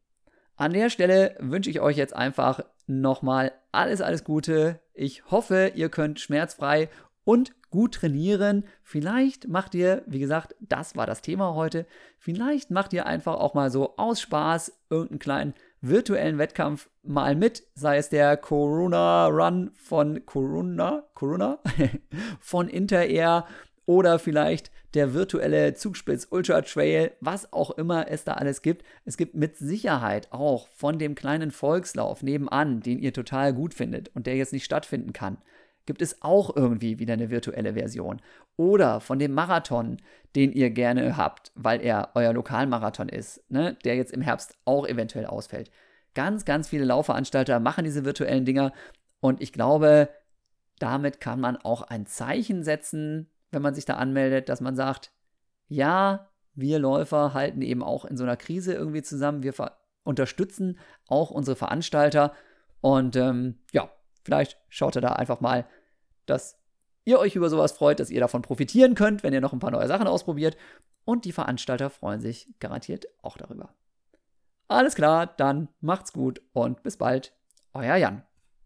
An der Stelle wünsche ich euch jetzt einfach nochmal alles, alles Gute. Ich hoffe, ihr könnt schmerzfrei und gut trainieren. Vielleicht macht ihr, wie gesagt, das war das Thema heute, vielleicht macht ihr einfach auch mal so aus Spaß irgendeinen kleinen virtuellen Wettkampf mal mit, sei es der Corona Run von Corona, Corona von Inter oder vielleicht der virtuelle Zugspitz Ultra Trail, was auch immer es da alles gibt. Es gibt mit Sicherheit auch von dem kleinen Volkslauf nebenan, den ihr total gut findet und der jetzt nicht stattfinden kann, gibt es auch irgendwie wieder eine virtuelle Version. Oder von dem Marathon, den ihr gerne habt, weil er euer Lokalmarathon ist, ne, der jetzt im Herbst auch eventuell ausfällt. Ganz, ganz viele Laufveranstalter machen diese virtuellen Dinger und ich glaube, damit kann man auch ein Zeichen setzen, wenn man sich da anmeldet, dass man sagt, ja, wir Läufer halten eben auch in so einer Krise irgendwie zusammen, wir unterstützen auch unsere Veranstalter und ähm, ja, vielleicht schaut ihr da einfach mal, dass ihr euch über sowas freut, dass ihr davon profitieren könnt, wenn ihr noch ein paar neue Sachen ausprobiert und die Veranstalter freuen sich garantiert auch darüber. Alles klar, dann macht's gut und bis bald. Euer Jan.